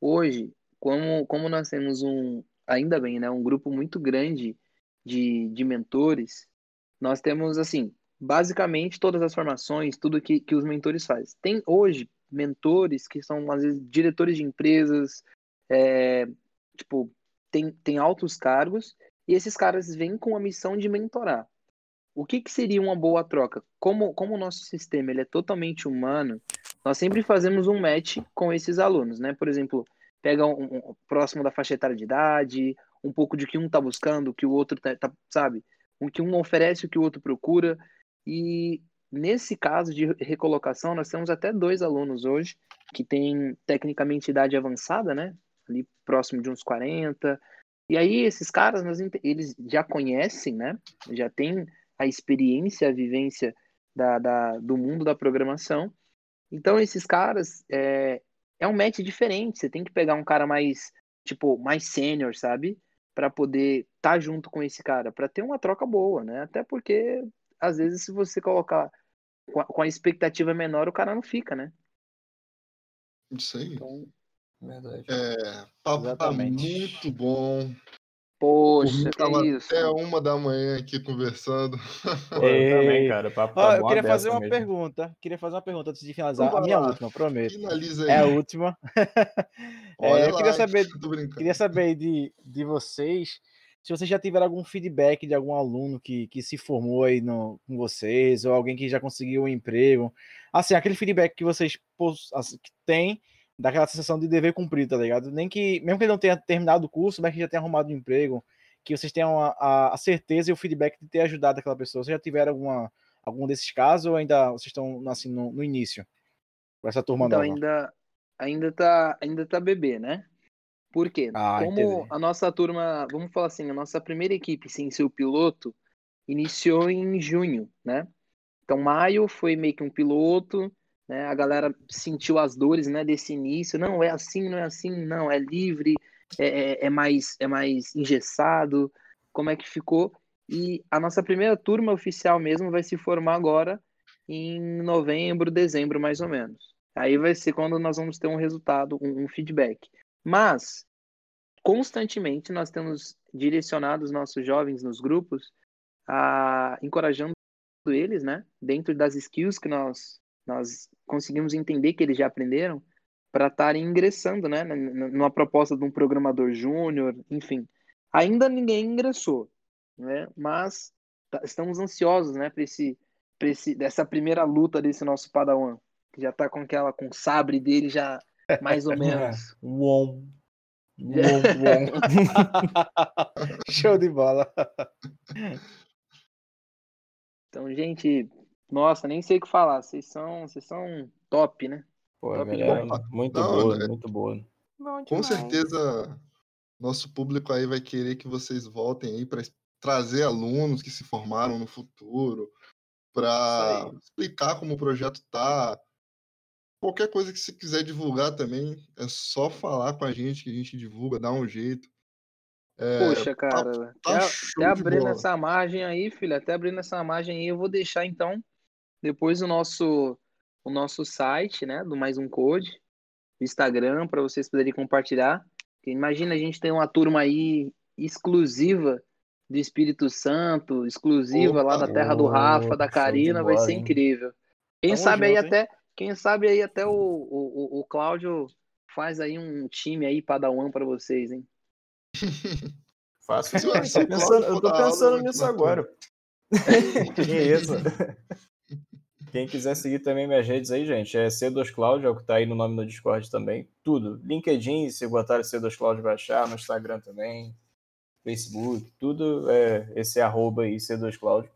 hoje, como, como nós temos um, ainda bem, né? Um grupo muito grande de, de mentores, nós temos, assim, basicamente todas as formações, tudo que, que os mentores fazem. Tem hoje mentores que são, às vezes, diretores de empresas, é, tipo, tem, tem altos cargos e esses caras vêm com a missão de mentorar. O que, que seria uma boa troca? Como, como o nosso sistema ele é totalmente humano, nós sempre fazemos um match com esses alunos, né? Por exemplo, pega um, um próximo da faixa etária de idade, um pouco de que um está buscando, que o outro tá, tá, sabe? O que um oferece, o que o outro procura. E nesse caso de recolocação, nós temos até dois alunos hoje que têm tecnicamente idade avançada, né? Ali próximo de uns 40, e aí esses caras, eles já conhecem, né? Já têm a experiência, a vivência da, da, do mundo da programação. Então esses caras é, é um match diferente. Você tem que pegar um cara mais tipo mais sênior, sabe? Para poder estar tá junto com esse cara, para ter uma troca boa, né? Até porque às vezes se você colocar com a, com a expectativa menor, o cara não fica, né? Isso aí. Então, Verdade. É, papo tá muito bom. Poxa, que isso. até uma da manhã aqui conversando. Eu também, cara. Papo tá Ó, eu queria fazer uma mesmo. pergunta. Queria fazer uma pergunta antes de finalizar. Então A minha lá. última, prometo. Finaliza aí. É a última. É, Olha eu queria lá, saber, Tô brincando. queria saber de, de vocês se vocês já tiveram algum feedback de algum aluno que, que se formou aí no, com vocês, ou alguém que já conseguiu um emprego. Assim, aquele feedback que vocês assim, que têm daquela sensação de dever cumprido, tá ligado? Nem que, mesmo que ele não tenha terminado o curso, mas que já tenha arrumado um emprego, que vocês tenham a, a- a certeza e o feedback de ter ajudado aquela pessoa. Vocês já tiveram alguma, algum desses casos ou ainda vocês estão assim no, no início? Com essa turma Então nova? ainda ainda tá ainda tá bebê, né? Por quê? Ah, Como entendi. a nossa turma, vamos falar assim, a nossa primeira equipe sem ser o piloto iniciou em junho, né? Então maio foi meio que um piloto, né? A galera sentiu as dores, né, desse início. Não é assim, não é assim, não é livre, é, é- é mais é mais engessado. Como é que ficou? E a nossa primeira turma oficial mesmo vai se formar agora em novembro, dezembro, mais ou menos. Aí vai ser quando nós vamos ter um resultado, um, um feedback. Mas, constantemente, nós temos direcionado os nossos jovens nos grupos, a, encorajando eles, né, dentro das skills que nós, nós conseguimos entender que eles já aprenderam, para estarem ingressando, né, numa proposta de um programador júnior, enfim. Ainda ninguém ingressou, né, mas tá- estamos ansiosos, né, para esse, pra esse, dessa primeira luta desse nosso Padawan, que já tá com aquela, com o sabre dele já mais ou menos. Uom. Uom, uom. Show de bola. Então, gente, nossa, nem sei o que falar. Vocês são, vocês são top, né? Pô, Top galera, muito Não, boa, né? muito boa. Bom Com certeza, nosso público aí vai querer que vocês voltem aí para trazer alunos que se formaram no futuro, para explicar como o projeto tá. Qualquer coisa que você quiser divulgar também, é só falar com a gente que a gente divulga, dá um jeito. É, Poxa, cara, tá até, show até de abrindo essa margem aí, filho, até abrindo essa margem aí, eu vou deixar então depois o nosso o nosso site, né, do Mais Um Code, Instagram para vocês poderem compartilhar. Porque Imagina a gente tem uma turma aí exclusiva do Espírito Santo, exclusiva lá Opa. da terra do Rafa, da Karina, vai ser incrível. Quem Tamo sabe aí junto, hein? até, quem sabe aí até o, o, o- Cláudio faz aí um time aí Padawan para vocês, hein? Fácil. Eu o tô pensando, eu tô pensando eu nisso agora. que isso? Quem quiser seguir também minhas redes aí, gente, é C2Cloud, é o que tá aí no nome no Discord também. Tudo. LinkedIn, se botar C2Cloud vai achar, no Instagram também, Facebook, tudo é esse arroba aí, C2Cloud.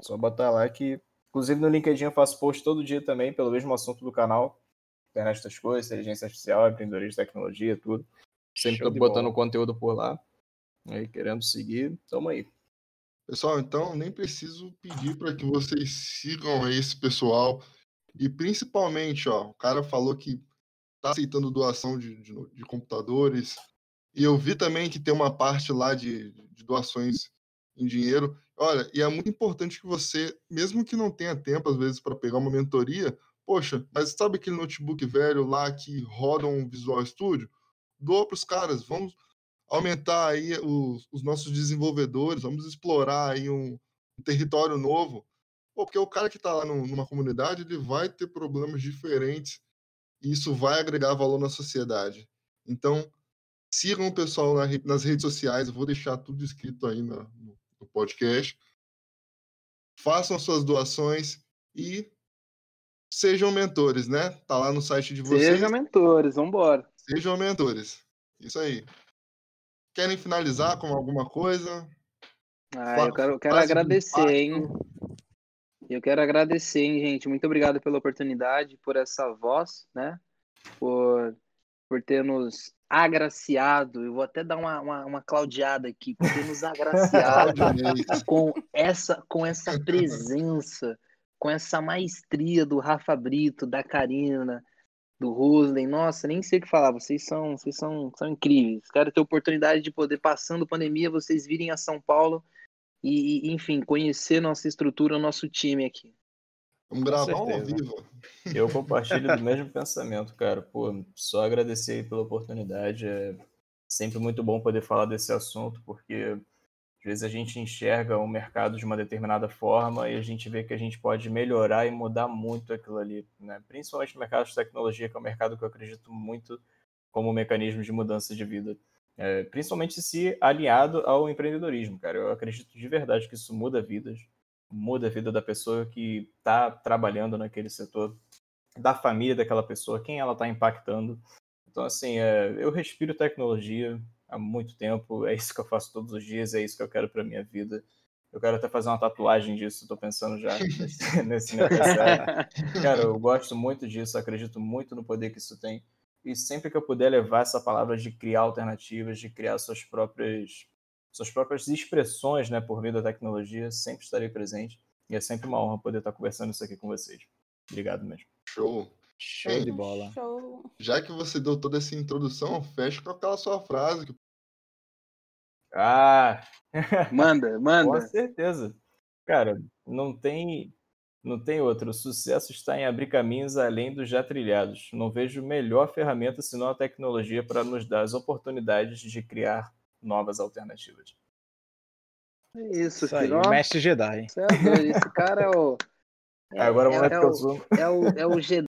Só botar lá que. Inclusive no LinkedIn eu faço post todo dia também, pelo mesmo assunto do canal. Internet das coisas, inteligência artificial, empreendedorismo, tecnologia, tudo. Sempre botando bola. conteúdo por lá. Aí, querendo seguir, tamo aí. Pessoal, então nem preciso pedir para que vocês sigam esse pessoal. E principalmente, ó, o cara falou que tá aceitando doação de, de, de computadores. E eu vi também que tem uma parte lá de, de doações em dinheiro. Olha, e é muito importante que você, mesmo que não tenha tempo, às vezes, para pegar uma mentoria, poxa, mas sabe aquele notebook velho lá que roda um Visual Studio? Doa para os caras, vamos aumentar aí os, os nossos desenvolvedores, vamos explorar aí um, um território novo. Pô, porque o cara que está lá no- numa comunidade, ele vai ter problemas diferentes e isso vai agregar valor na sociedade. Então, sigam o pessoal na nas redes sociais, eu vou deixar tudo escrito aí na- no, no podcast. Façam suas doações e sejam mentores, né? Tá lá no site de vocês. Sejam mentores, vambora. Sejam mentores. Isso aí. Querem finalizar com alguma coisa? Ah, eu quero, quero frase de agradecer, hein? Eu quero agradecer, hein, gente? Muito obrigado pela oportunidade, por essa voz, né? Por por ter nos agraciado. Eu vou até dar uma, uma, uma claudiada aqui, por ter nos agraciado com essa, com essa presença, com essa maestria do Rafa Brito, da Karina, do Rosley. Nossa, nem sei o que falar. Vocês são, vocês são, são incríveis. Quero ter oportunidade de poder, passando pandemia, vocês virem a São Paulo e, enfim, conhecer nossa estrutura, nosso time aqui. Vamos gravar ao vivo. Eu compartilho do mesmo pensamento, cara. Pô, só agradecer aí pela oportunidade. É sempre muito bom poder falar desse assunto, porque às vezes a gente enxerga o mercado de uma determinada forma e a gente vê que a gente pode melhorar e mudar muito aquilo ali, né? Principalmente no mercado de tecnologia, que é um mercado que eu acredito muito como mecanismo de mudança de vida. É, principalmente se aliado ao empreendedorismo, cara. Eu acredito de verdade que isso muda vidas, muda a vida da pessoa que está trabalhando naquele setor, da família daquela pessoa, quem ela está impactando. Então, assim, é, eu respiro tecnologia há muito tempo, é isso que eu faço todos os dias, é isso que eu quero para minha vida. Eu quero até fazer uma tatuagem disso, estou pensando já nesse, nesse Cara, eu gosto muito disso, acredito muito no poder que isso tem e sempre que eu puder levar essa palavra de criar alternativas, de criar suas próprias suas próprias expressões, né, por meio da tecnologia, sempre estarei presente e é sempre uma honra poder estar conversando isso aqui com vocês. Obrigado mesmo. Show. Show de bola. Show. Já que você deu toda essa introdução, fecha com aquela sua frase. Ah! Manda, manda. Com certeza. Cara, não tem não tem outro. O sucesso está em abrir caminhos além dos já trilhados. Não vejo melhor ferramenta senão a tecnologia para nos dar as oportunidades de criar novas alternativas. É isso, Isso aí, filho. mestre Jedi. É doido, Esse cara é o. Agora é, momento é, que eu o, é, o, é o Jedi